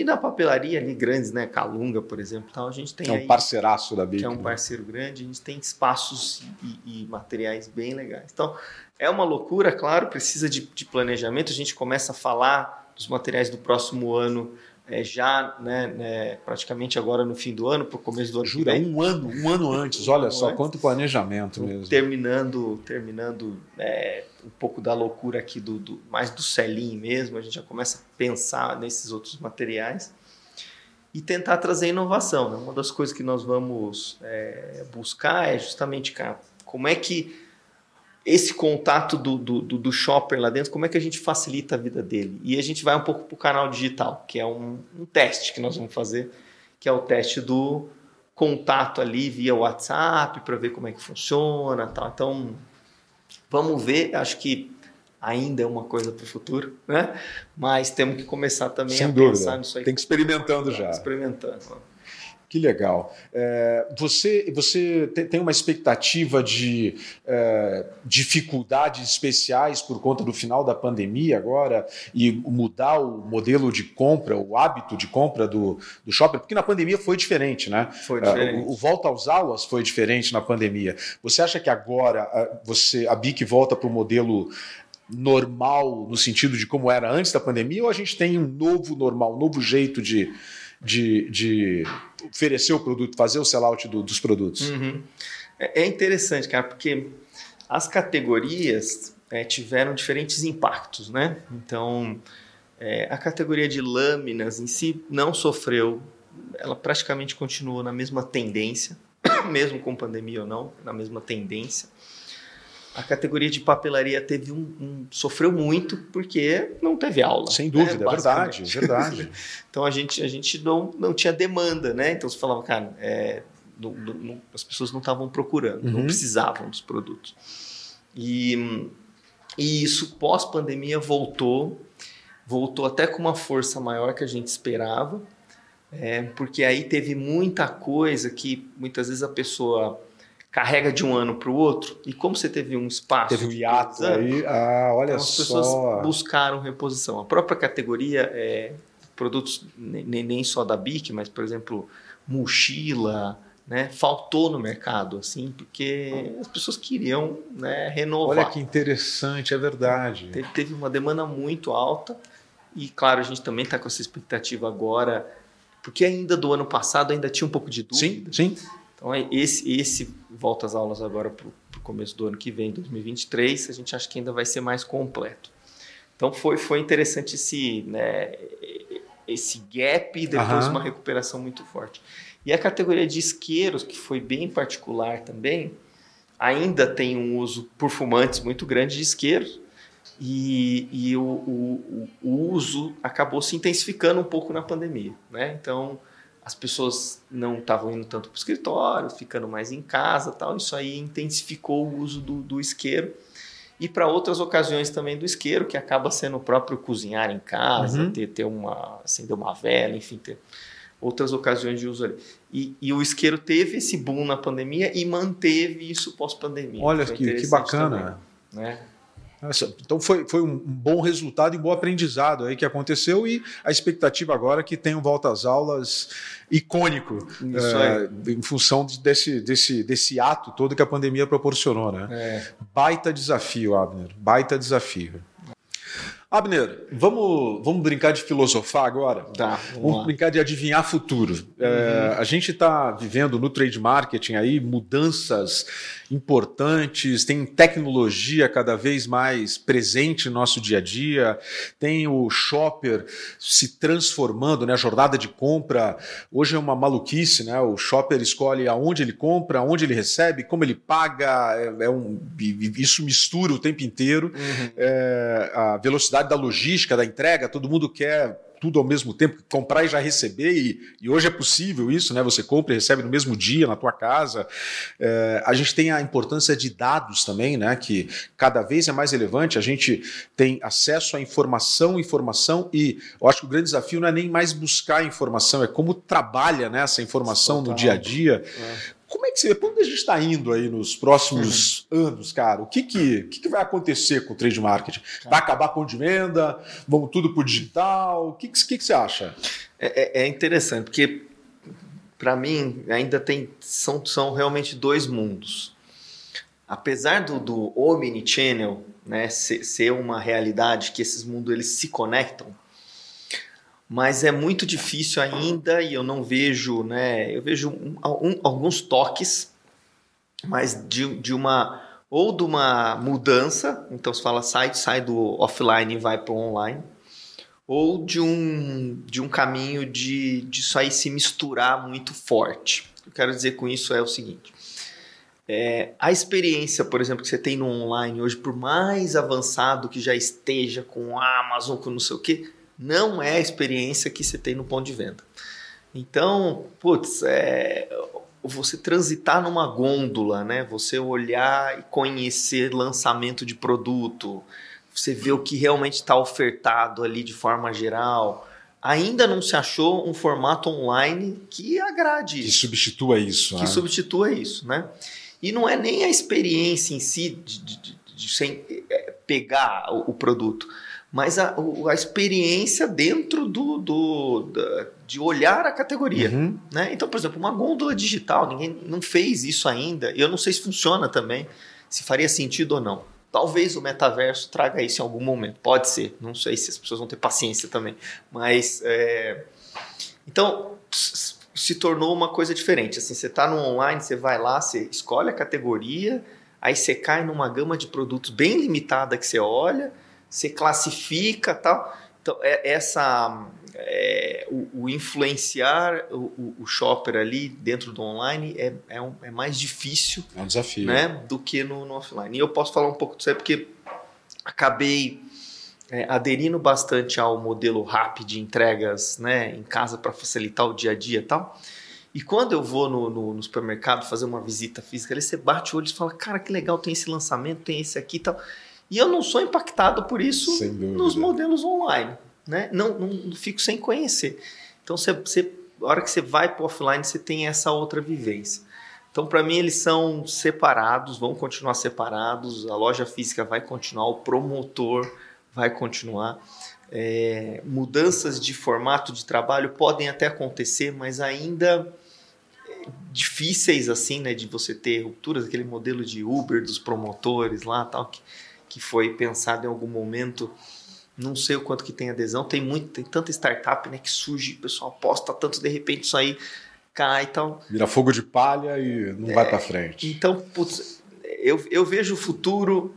S2: E na papelaria ali grandes, né? Calunga, por exemplo, tal, a gente tem.
S1: Que é um parceiraço da BIC.
S2: Que é um né? parceiro grande, a gente tem espaços e, e, materiais bem legais. Então, é uma loucura, claro, precisa de, de planejamento. A gente começa a falar dos materiais do próximo ano é, já né, né, praticamente agora no fim do ano, para o começo do ano.
S1: Jura, um ano, um ano antes, olha um só, antes. quanto planejamento mesmo.
S2: Terminando, terminando é, um pouco da loucura aqui, do, do, mais do celim mesmo, a gente já começa a pensar nesses outros materiais e tentar trazer inovação. Né? Uma das coisas que nós vamos é, buscar é justamente, cara, como é que esse contato do, do, do, shopper lá dentro, como é que a gente facilita a vida dele? E a gente vai um pouco para o canal digital, que é um, um, teste que nós vamos fazer, que é o teste do contato ali via WhatsApp para ver como é que funciona, tal. Então, vamos ver. Acho que ainda é uma coisa para o futuro, né? Mas temos que começar também
S1: Sem
S2: a
S1: dúvida. pensar nisso aí. Tem que experimentando já.
S2: Experimentando.
S1: Que legal. É, você você tem uma expectativa de é, dificuldades especiais por conta do final da pandemia agora e mudar o modelo de compra, o hábito de compra do, do shopping? Porque na pandemia foi diferente, né?
S2: Foi diferente.
S1: É, o, o, volta às aulas foi diferente na pandemia. Você acha que agora você a BIC volta para o modelo normal no sentido de como era antes da pandemia ou a gente tem um novo normal, um novo jeito de de, de oferecer o produto, fazer o sellout do, dos produtos.
S2: Uhum. É, é interessante, cara, porque as categorias é, tiveram diferentes impactos, né? Então, é, a categoria de lâminas em si não sofreu, ela praticamente continuou na mesma tendência, mesmo com pandemia ou não, na mesma tendência a categoria de papelaria teve um, um, sofreu muito porque não teve aula.
S1: Sem dúvida, né? é verdade, é verdade.
S2: então a gente, a gente não, não tinha demanda, né? Então você falava, cara, é, não, não, as pessoas não estavam procurando, uhum. não precisavam dos produtos. E, e isso pós-pandemia voltou, voltou até com uma força maior que a gente esperava, é, porque aí teve muita coisa que muitas vezes a pessoa carrega de um ano para o outro, e como você teve um espaço.
S1: Teve um hiato aí, ah, olha então,
S2: as só. As pessoas buscaram reposição. A própria categoria é produtos nem, nem só da BIC, mas, por exemplo, mochila, né, faltou no mercado, assim, porque as pessoas queriam né, renovar.
S1: Olha que interessante, é verdade.
S2: Teve, teve uma demanda muito alta e, claro, a gente também está com essa expectativa agora, porque ainda do ano passado ainda tinha um pouco de dúvida.
S1: Sim, sim.
S2: Então, é esse, esse volta às aulas agora para o começo do ano que vem, 2023, a gente acha que ainda vai ser mais completo. Então, foi, foi interessante esse, né, esse gap e depois uhum. uma recuperação muito forte. E a categoria de isqueiros, que foi bem particular também, ainda tem um uso por fumantes muito grande de isqueiros, e, e o, o, o, uso acabou se intensificando um pouco na pandemia. Né? Então, as pessoas não estavam indo tanto para o escritório, ficando mais em casa tal. Isso aí intensificou o uso do, do isqueiro. E para outras ocasiões também do isqueiro, que acaba sendo o próprio cozinhar em casa, uhum. ter, ter uma, acender uma vela, enfim, ter outras ocasiões de uso ali. E, e o isqueiro teve esse boom na pandemia e manteve isso pós-pandemia.
S1: Olha que, que bacana.
S2: Também, né?
S1: Então foi, foi um bom resultado e um bom aprendizado aí que aconteceu e a expectativa agora é que tenha um volta às aulas icônico é, em função desse, desse, desse ato todo que a pandemia proporcionou. Né?
S2: É.
S1: Baita desafio, Abner, baita desafio. Abner, vamos, vamos brincar de filosofar agora?
S2: Tá,
S1: vamos, vamos brincar de adivinhar futuro. Uhum. É, a gente está vivendo no trade marketing aí mudanças importantes, tem tecnologia cada vez mais presente no nosso dia a dia, tem o shopper se transformando, né? A jornada de compra hoje é uma maluquice, né? O shopper escolhe aonde ele compra, aonde ele recebe, como ele paga, é, é um, isso mistura o tempo inteiro. Uhum. É, a velocidade da logística, da entrega, todo mundo quer tudo ao mesmo tempo, comprar e já receber, e, e, hoje é possível isso, né? Você compra e recebe no mesmo dia na tua casa. É, a gente tem a importância de dados também, né? Que cada vez é mais relevante. A gente tem acesso à informação, informação, e eu acho que o grande desafio não é nem mais buscar informação, é como trabalha né, essa informação Total. no dia a dia. É. Como é que você? Para onde a gente está indo aí nos próximos uhum. anos, cara? O que, que, que, que vai acontecer com o trade marketing? Vai acabar com de venda? Vamos tudo para o digital? O que, que, que, você acha?
S2: É, é, é interessante, porque para mim ainda tem são, são realmente dois mundos. Apesar do, do omnichannel né, ser, ser uma realidade que esses mundos eles se conectam, mas é muito difícil ainda e eu não vejo, né? Eu vejo um, um, alguns toques, mas de, de uma ou de uma mudança, então se fala sai, sai do offline e vai para o online, ou de um, de um caminho de, de isso aí se misturar muito forte. O que eu quero dizer com isso é o seguinte: é, a experiência, por exemplo, que você tem no online hoje, por mais avançado que já esteja com Amazon, com não sei o que, não é a experiência que você tem no ponto de venda. Então, putz, é, você transitar numa gôndola, né? Você olhar e conhecer lançamento de produto, você ver o que realmente está ofertado ali de forma geral. Ainda não se achou um formato online que agrade
S1: isso. Que substitua isso.
S2: Que né? substitua isso, né? E não é nem a experiência em si de, de, de, de é, pegar o, o produto mas a, a experiência dentro do, do da, de olhar a categoria. Uhum. Né? Então, por exemplo, uma gôndola digital, ninguém não fez isso ainda. Eu não sei se funciona também, se faria sentido ou não. Talvez o metaverso traga isso em algum momento. Pode ser. Não sei se as pessoas vão ter paciência também. Mas. É... Então, se tornou uma coisa diferente. Assim, você está no online, você vai lá, você escolhe a categoria, aí você cai numa gama de produtos bem limitada que você olha você classifica tal. Então, é, essa, é, o, o, influenciar o, o, shopper ali dentro do online é, é, um, é, mais difícil
S1: é um desafio.
S2: Né, do que no, no offline. E eu posso falar um pouco disso aí porque acabei é, aderindo bastante ao modelo rápido de entregas né, em casa para facilitar o dia a dia e tal. E quando eu vou no, no, no, supermercado fazer uma visita física, ali você bate o olho e fala, cara, que legal, tem esse lançamento, tem esse aqui e tal. E eu não sou impactado por isso nos modelos online. Né? Não, não, não fico sem conhecer. Então, você, você, a hora que você vai para o offline, você tem essa outra vivência. Então, para mim, eles são separados, vão continuar separados, a loja física vai continuar, o promotor vai continuar. É, mudanças de formato de trabalho podem até acontecer, mas ainda difíceis assim, né, de você ter rupturas, aquele modelo de Uber dos promotores lá, tal, que que foi pensado em algum momento. Não sei o quanto que tem adesão. Tem muito, tem tanta startup né, que surge, o pessoal aposta tanto, de repente isso aí cai e tal.
S1: Vira fogo de palha e não é, vai para frente.
S2: Então, putz, eu, eu vejo o futuro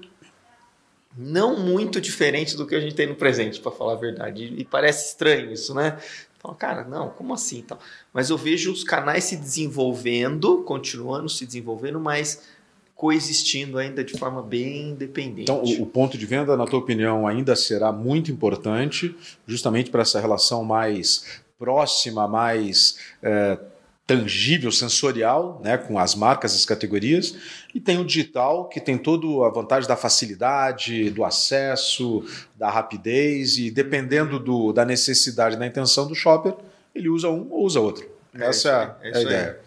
S2: não muito diferente do que a gente tem no presente, para falar a verdade. E parece estranho isso, né? Então, cara, não, como assim? Então, mas eu vejo os canais se desenvolvendo, continuando se desenvolvendo, mas coexistindo ainda de forma bem independente.
S1: Então, o, o, ponto de venda, na tua opinião, ainda será muito importante, justamente para essa relação mais próxima, mais é, tangível, sensorial, né, com as marcas, as categorias, e tem o digital, que tem toda a vantagem da facilidade, do acesso, da rapidez, e dependendo do, da necessidade, da intenção do shopper, ele usa um ou usa outro. É Essa é, é a ideia.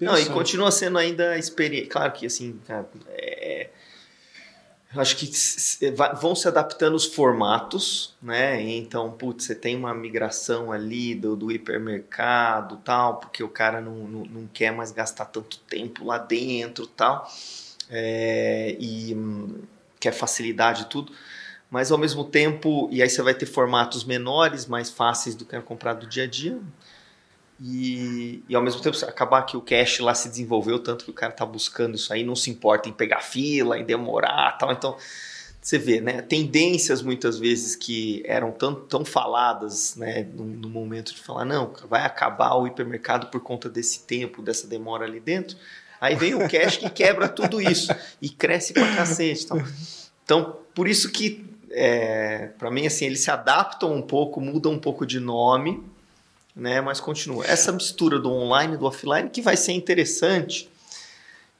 S2: Não, e continua sendo ainda experiência. Claro que assim, cara, é... acho que vão se adaptando os formatos, né? Então, putz, você tem uma migração ali do, do hipermercado tal, porque o cara não, não, não quer mais gastar tanto tempo lá dentro tal, é... e hum, quer facilidade e tudo. mas ao mesmo tempo, e aí você vai ter formatos menores, mais fáceis do que era comprado do dia a dia. E, e ao mesmo tempo acabar que o cache lá se desenvolveu tanto que o cara tá buscando isso aí, não se importa em pegar fila, em demorar tal. Então, você vê, né? Tendências muitas vezes que eram tão, tão faladas, né? No, no, momento de falar, não, vai acabar o hipermercado por conta desse tempo, dessa demora ali dentro. Aí vem o cash que quebra tudo isso e cresce pra cacete. Então, então por isso que, é, para mim, assim, eles se adaptam um pouco, mudam um pouco de nome, né? Mas continua. Essa mistura do online e do offline que vai ser interessante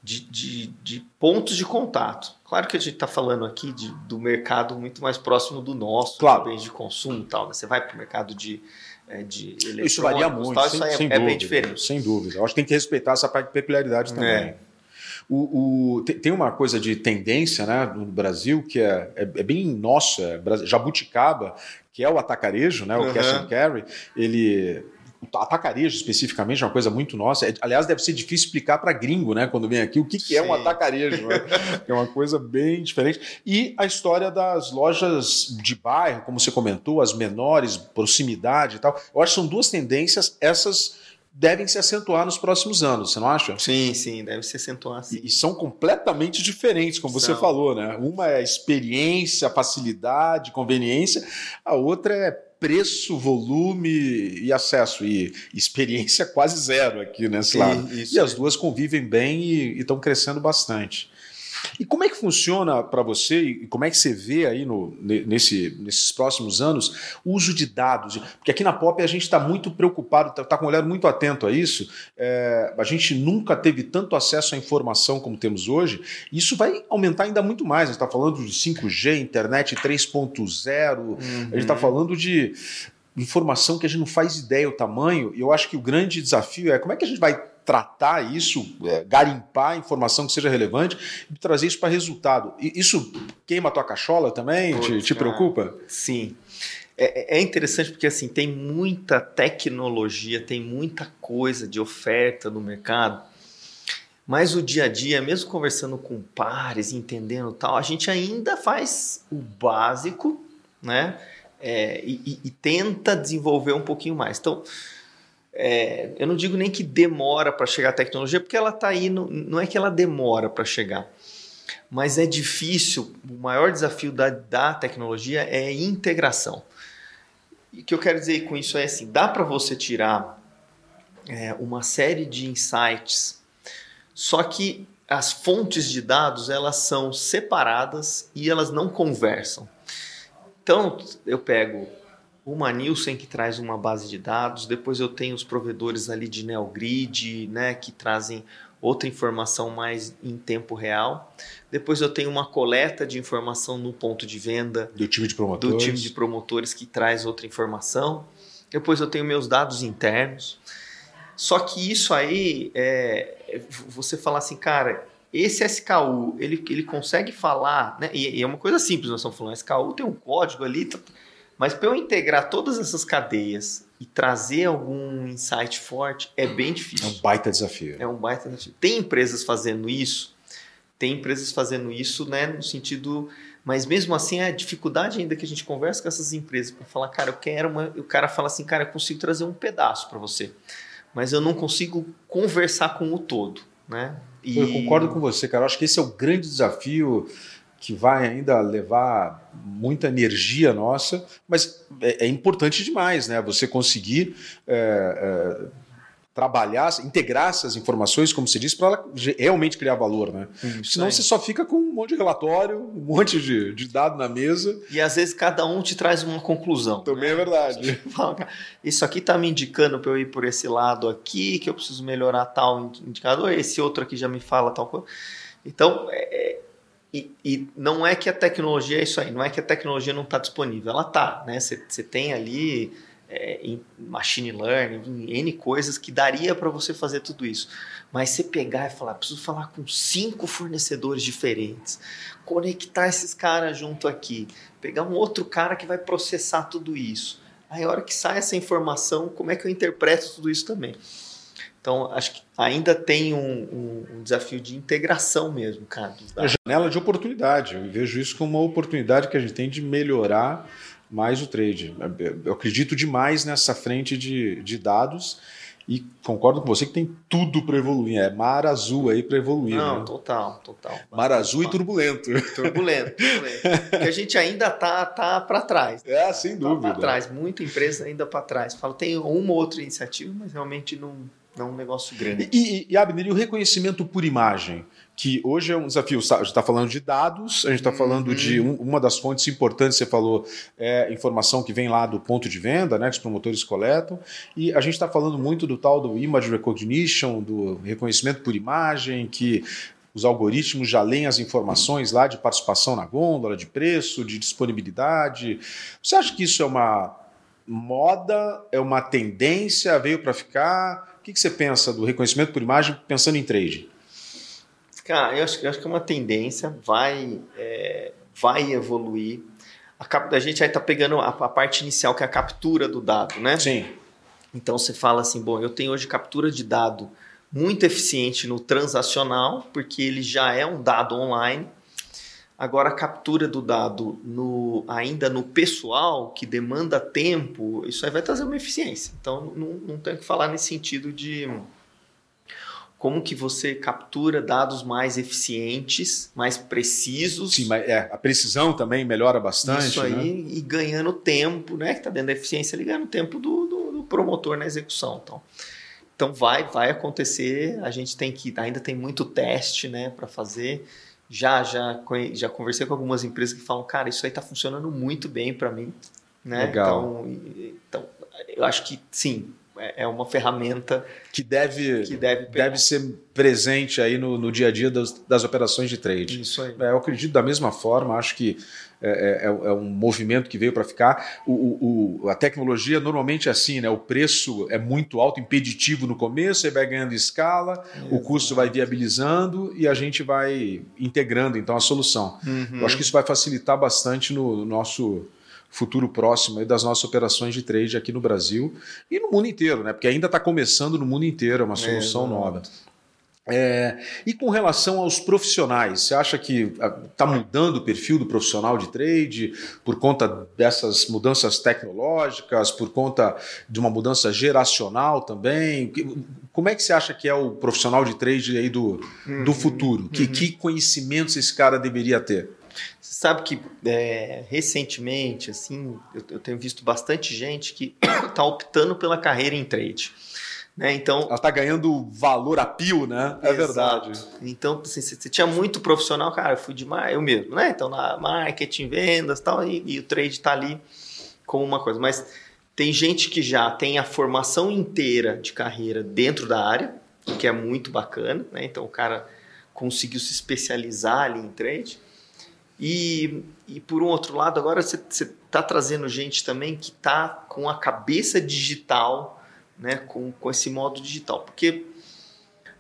S2: de, de, de pontos de contato. Claro que a gente está falando aqui de, do mercado muito mais próximo do nosso,
S1: claro.
S2: de bens de consumo e tal. Né? Você vai para o mercado de, é, de
S1: Isso varia muito, tal, sem, isso é, sem é dúvida,
S2: bem diferente.
S1: Sem dúvida. Eu acho que tem que respeitar essa parte de peculiaridade também. É. O, o, tem uma coisa de tendência né, no Brasil que é, é, é bem nossa, jabuticaba, que é o atacarejo, né, o uhum. cash and carry. Ele atacarejo especificamente é uma coisa muito nossa. É, aliás, deve ser difícil explicar para gringo, né, quando vem aqui, o que, que é um atacarejo. Né? é uma coisa bem diferente. E a história das lojas de bairro, como você comentou, as menores, proximidade e tal. Eu acho que são duas tendências, essas devem se acentuar nos próximos anos, você não acha?
S2: Sim, sim, deve se acentuar. Sim.
S1: E, e, são completamente diferentes, como são. você falou, né? Uma é experiência, facilidade, conveniência, a outra é preço, volume e acesso. E experiência quase zero aqui nesse lado. Isso, e as duas convivem bem e estão crescendo bastante. E como é que funciona para você e como é que você vê aí no, nesse, nesses próximos anos o uso de dados? Porque aqui na POP a gente está muito preocupado, está tá com um olhar muito atento a isso. É, a gente nunca teve tanto acesso à informação como temos hoje. E isso vai aumentar ainda muito mais. A gente está falando de 5G, internet 3.0, uhum. a gente está uhum. falando de informação que a gente não faz ideia o tamanho. E eu acho que o grande desafio é como é que a gente vai tratar isso, é, garimpar informação que seja relevante e trazer isso para resultado. E isso queima a tua cachola também? Te, te preocupa?
S2: Sim. É, é, interessante porque assim tem muita tecnologia, tem muita coisa de oferta no mercado, mas o dia a dia, mesmo conversando com pares, entendendo tal, a gente ainda faz o básico, né? É, e, e, tenta desenvolver um pouquinho mais. Então, é, eu não digo nem que demora para chegar a tecnologia, porque ela está aí, no, não é que ela demora para chegar, mas é difícil. O maior desafio da, da tecnologia é integração. E o que eu quero dizer com isso é assim: dá para você tirar é, uma série de insights, só que as fontes de dados elas são separadas e elas não conversam. Então eu pego uma Nielsen que traz uma base de dados, depois eu tenho os provedores ali de NeoGrid, né, que trazem outra informação mais em tempo real. Depois eu tenho uma coleta de informação no ponto de venda
S1: do time de promotores,
S2: do time de promotores que traz outra informação. Depois eu tenho meus dados internos. Só que isso aí, é, você falar assim, cara, esse SKU, ele, ele consegue falar, né? E, e é uma coisa simples, nós estamos falando, SKU tem um código ali, tá, mas para eu integrar todas essas cadeias e trazer algum insight forte é bem difícil.
S1: É um baita desafio.
S2: É um baita desafio. Tem empresas fazendo isso, tem empresas fazendo isso, né, no sentido, mas mesmo assim é a dificuldade ainda que a gente conversa com essas empresas para falar, cara, eu quero uma, o cara fala assim, cara, eu consigo trazer um pedaço para você, mas eu não consigo conversar com o todo, né?
S1: E... Eu concordo com você, cara. Eu acho que esse é o grande desafio que vai ainda levar muita energia nossa, mas é, é importante demais, né? Você conseguir é, é, trabalhar, integrar essas informações, como se diz, para ela realmente criar valor, né? Isso Senão você só fica com um monte de relatório, um monte de, de dado na mesa.
S2: E às vezes cada um te traz uma conclusão.
S1: Também né? é verdade.
S2: Isso aqui está me indicando para eu ir por esse lado aqui, que eu preciso melhorar tal indicador, esse outro aqui já me fala tal coisa. Então, é, é e, e, não é que a tecnologia é isso aí, não é que a tecnologia não está disponível, ela está, né? Você tem ali é, em machine learning, em N coisas que daria para você fazer tudo isso. Mas você pegar e falar, preciso falar com cinco fornecedores diferentes, conectar esses caras junto aqui, pegar um outro cara que vai processar tudo isso. Aí a hora que sai essa informação, como é que eu interpreto tudo isso também? Então, acho que ainda tem um, um, um desafio de integração mesmo, cara.
S1: A janela de oportunidade. Eu vejo isso como uma oportunidade que a gente tem de melhorar mais o trade. Eu acredito demais nessa frente de, de dados e concordo com você que tem tudo para evoluir. É mar azul aí para evoluir.
S2: Não,
S1: né?
S2: total, total.
S1: Mar azul e turbulento.
S2: Turbulento, turbulento. Porque a gente ainda tá, tá para trás.
S1: É, sem tá dúvida.
S2: Para trás, muita empresa ainda para trás. Falo, tem uma ou outra iniciativa, mas realmente não, não é um negócio grande.
S1: E, e, e Abner, e o reconhecimento por imagem? que hoje é um desafio. A gente está falando de dados, a gente está falando uhum. de um, uma das fontes importantes, você falou, é informação que vem lá do ponto de venda, né, que os promotores coletam, e a gente está falando muito do tal do image recognition, do reconhecimento por imagem, que os algoritmos já leem as informações lá de participação na gôndola, de preço, de disponibilidade. Você acha que isso é uma moda, é uma tendência, veio para ficar? O que, que você pensa do reconhecimento por imagem pensando em trade?
S2: Cara, eu acho, eu acho que é uma tendência, vai, é, vai evoluir. A, cap, a gente aí está pegando a, a, parte inicial, que é a captura do dado, né?
S1: Sim.
S2: Então você fala assim, bom, eu tenho hoje captura de dado muito eficiente no transacional, porque ele já é um dado online. Agora, a captura do dado no, ainda no pessoal, que demanda tempo, isso aí vai trazer uma eficiência. Então, não, não tem que falar nesse sentido de como que você captura dados mais eficientes, mais precisos.
S1: Sim, mas é, a precisão também melhora bastante.
S2: Isso aí, né? e ganhando tempo, né? Que está dentro da eficiência, ele ganhando tempo do, do, do, promotor na execução. Então, então vai, vai acontecer. A gente tem que ainda tem muito teste, né, para fazer. Já, já, já conversei com algumas empresas que falam, cara, isso aí está funcionando muito bem para mim, né?
S1: Legal.
S2: Então, então, eu acho que sim, é, é uma ferramenta
S1: que deve, que deve, deve ser presente aí no, no dia a dia das, das, operações de trade.
S2: Isso aí.
S1: É, eu acredito da mesma forma, acho que é, é, é, é um movimento que veio para ficar. O, o, a tecnologia normalmente é assim, né? o preço é muito alto, impeditivo no começo, você vai ganhando escala, o custo vai viabilizando e a gente vai integrando então a solução. Uhum. Eu acho que isso vai facilitar bastante no, no nosso futuro próximo das nossas operações de trade aqui no Brasil e no mundo inteiro, né? Porque ainda está começando no mundo inteiro, é uma solução é, nova. É, e com relação aos profissionais, você acha que está mudando o perfil do profissional de trade por conta dessas mudanças tecnológicas, por conta de uma mudança geracional também? Como é que você acha que é o profissional de trade aí do, uhum, do futuro? Uhum. Que, que conhecimentos esse cara deveria ter?
S2: Você sabe que é, recentemente, assim, eu, eu, tenho visto bastante gente que está optando pela carreira em trade. Né? Então,
S1: Ela está ganhando valor a pio, né? É verdade.
S2: Então, assim, você, tinha muito profissional, cara, eu fui de eu mesmo, né? Então, na marketing, vendas tal, e, e o trade está ali como uma coisa. Mas tem gente que já tem a formação inteira de carreira dentro da área, que é muito bacana, né? Então, o cara conseguiu se especializar ali em trade. E, e por um outro lado, agora você está trazendo gente também que está com a cabeça digital, né, com, com esse modo digital. Porque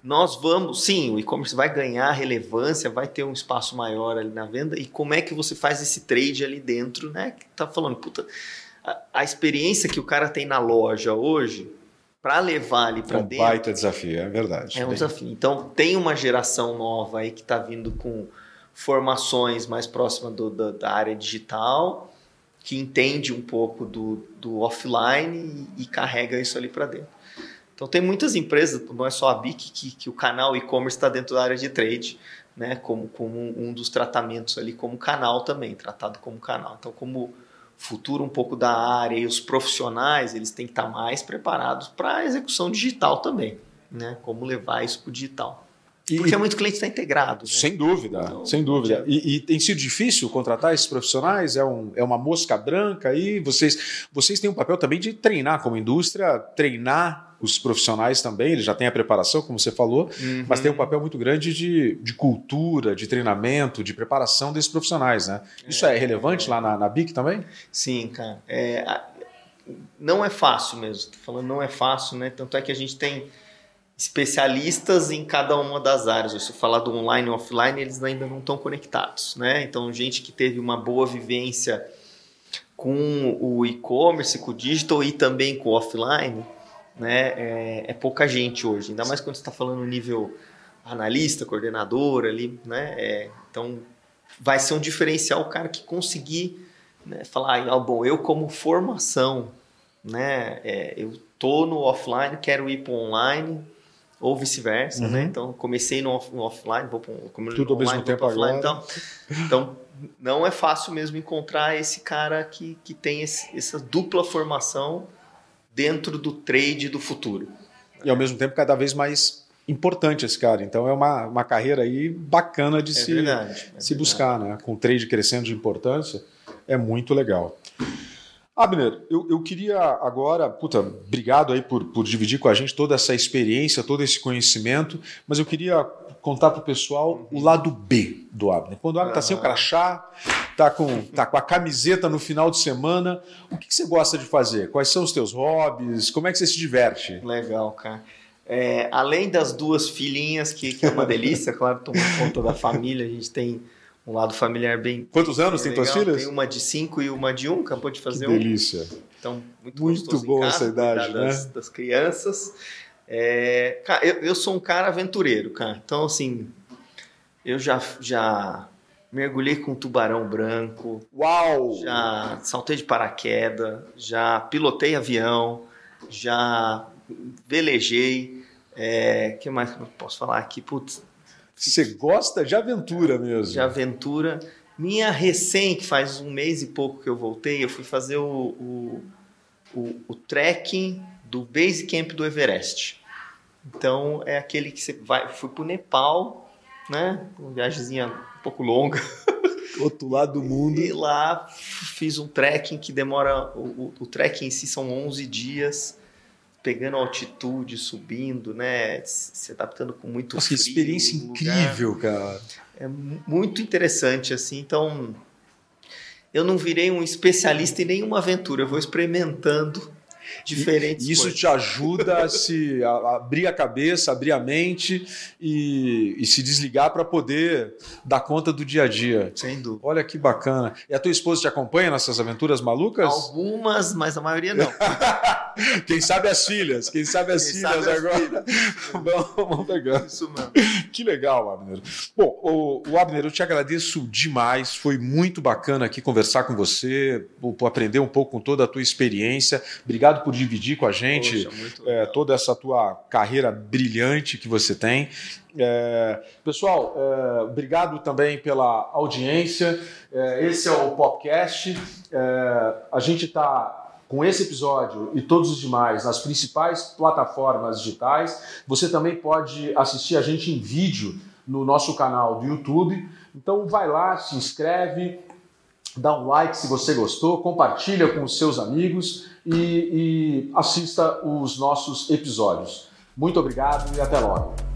S2: nós vamos, sim, o e-commerce vai ganhar relevância, vai ter um espaço maior ali na venda. E como é que você faz esse trade ali dentro, né? Que tá falando, puta, a, a experiência que o cara tem na loja hoje, para levar ali para é um dentro.
S1: baita desafio, é verdade.
S2: É um desafio. Então, tem uma geração nova aí que está vindo com formações mais próximas do, da, área digital, que entende um pouco do, do offline e, e carrega isso ali para dentro. Então tem muitas empresas, não é só a BIC, que, que o canal e-commerce está dentro da área de trade, né, como, como um dos tratamentos ali como canal também, tratado como canal. Então como futuro um pouco da área e os profissionais, eles têm que estar mais preparados para a execução digital também, né, como levar isso para o digital. E, Porque muito cliente está integrado. Né?
S1: Sem dúvida, então, sem dúvida. E, e, tem sido difícil contratar esses profissionais? É, um, é uma mosca branca aí? Vocês, vocês têm um papel também de treinar como indústria, treinar os profissionais também, eles já têm a preparação, como você falou, uhum. mas tem um papel muito grande de, de cultura, de treinamento, de preparação desses profissionais, né? Isso é, é relevante é. lá na, na BIC também?
S2: Sim, cara. É, não é fácil mesmo. Tô falando não é fácil, né? Tanto é que a gente tem especialistas em cada uma das áreas. Se falar do online e offline, eles ainda não estão conectados, né? Então, gente que teve uma boa vivência com o e-commerce, com o digital e também com o offline, né, é, é pouca gente hoje, ainda mais quando está falando nível analista, coordenador ali, né? É, então vai ser um diferencial o cara que conseguir né, falar, ah, bom, eu como formação, né, é, eu tô no offline, quero ir para online ou vice-versa, né? uhum. né? Então comecei no, off, no offline, vou para
S1: tudo online, ao mesmo tempo offline,
S2: agora. Então, então não é fácil mesmo encontrar esse cara que, que tem esse, essa dupla formação dentro do trade do futuro.
S1: E ao mesmo tempo cada vez mais importante esse cara. Então é uma, uma carreira aí bacana de é se, verdade, é se buscar, né? Com o trade crescendo de importância, é muito legal. Abner, eu, eu queria agora, puta, obrigado aí por, por dividir com a gente toda essa experiência, todo esse conhecimento, mas eu queria contar para o pessoal o lado B do Abner. Quando o Abner está sem o crachá, está com, tá com a camiseta no final de semana, o que, que, você gosta de fazer? Quais são os teus hobbies? Como é que você se diverte?
S2: Legal, cara. É, além das duas filhinhas, que, que é uma delícia, claro, tomando conta da família, a gente tem um lado familiar bem.
S1: Quantos anos tem tuas filhas?
S2: Tem uma de cinco e uma de um, acabou de fazer
S1: que delícia.
S2: um. Então, muito,
S1: muito bom casa, essa idade, né?
S2: Das, das crianças. É, cara, eu, eu sou um cara aventureiro, cara. Então, assim, eu já, já mergulhei com tubarão branco.
S1: Uau!
S2: Já saltei de paraquedas, já pilotei avião, já velejei. É, que mais que eu posso falar aqui? Putz.
S1: Você gosta de aventura mesmo?
S2: De aventura. Minha recém, que faz um mês e pouco que eu voltei, eu fui fazer o, o, o, o trekking do base camp do Everest. Então é aquele que você vai. Fui pro Nepal, né? Uma viagemzinha um pouco longa.
S1: Outro lado do mundo.
S2: E lá fiz um trekking que demora. O, o, o trekking em si são 11 dias pegando altitude, subindo, né? Se adaptando com muito
S1: Nossa,
S2: frio.
S1: Que experiência incrível, cara.
S2: É muito interessante, assim. Então, eu não virei um especialista em nenhuma aventura. Eu vou experimentando diferentes
S1: Isso
S2: coisas.
S1: te ajuda a se a abrir a cabeça, abrir a mente e, e se desligar para poder dar conta do dia a dia.
S2: Sem dúvida.
S1: Olha que bacana. E a tua esposa te acompanha nessas aventuras malucas?
S2: Algumas, mas a maioria não.
S1: quem sabe as filhas, quem sabe as quem filhas sabe agora. Vamos pegar.
S2: Isso mesmo.
S1: Que legal, Abner. Bom, o, o Abner, eu te agradeço demais. Foi muito bacana aqui conversar com você, aprender um pouco com toda a tua experiência. Obrigado por dividir com a gente Poxa, é, toda essa tua carreira brilhante que você tem. É, pessoal, é, obrigado também pela audiência. É, esse é o podcast. É, a gente está com esse episódio e todos os demais nas principais plataformas digitais. Você também pode assistir a gente em vídeo no nosso canal do YouTube. Então vai lá, se inscreve, dá um like se você gostou, compartilha com os seus amigos e, e assista os nossos episódios. Muito obrigado e até logo.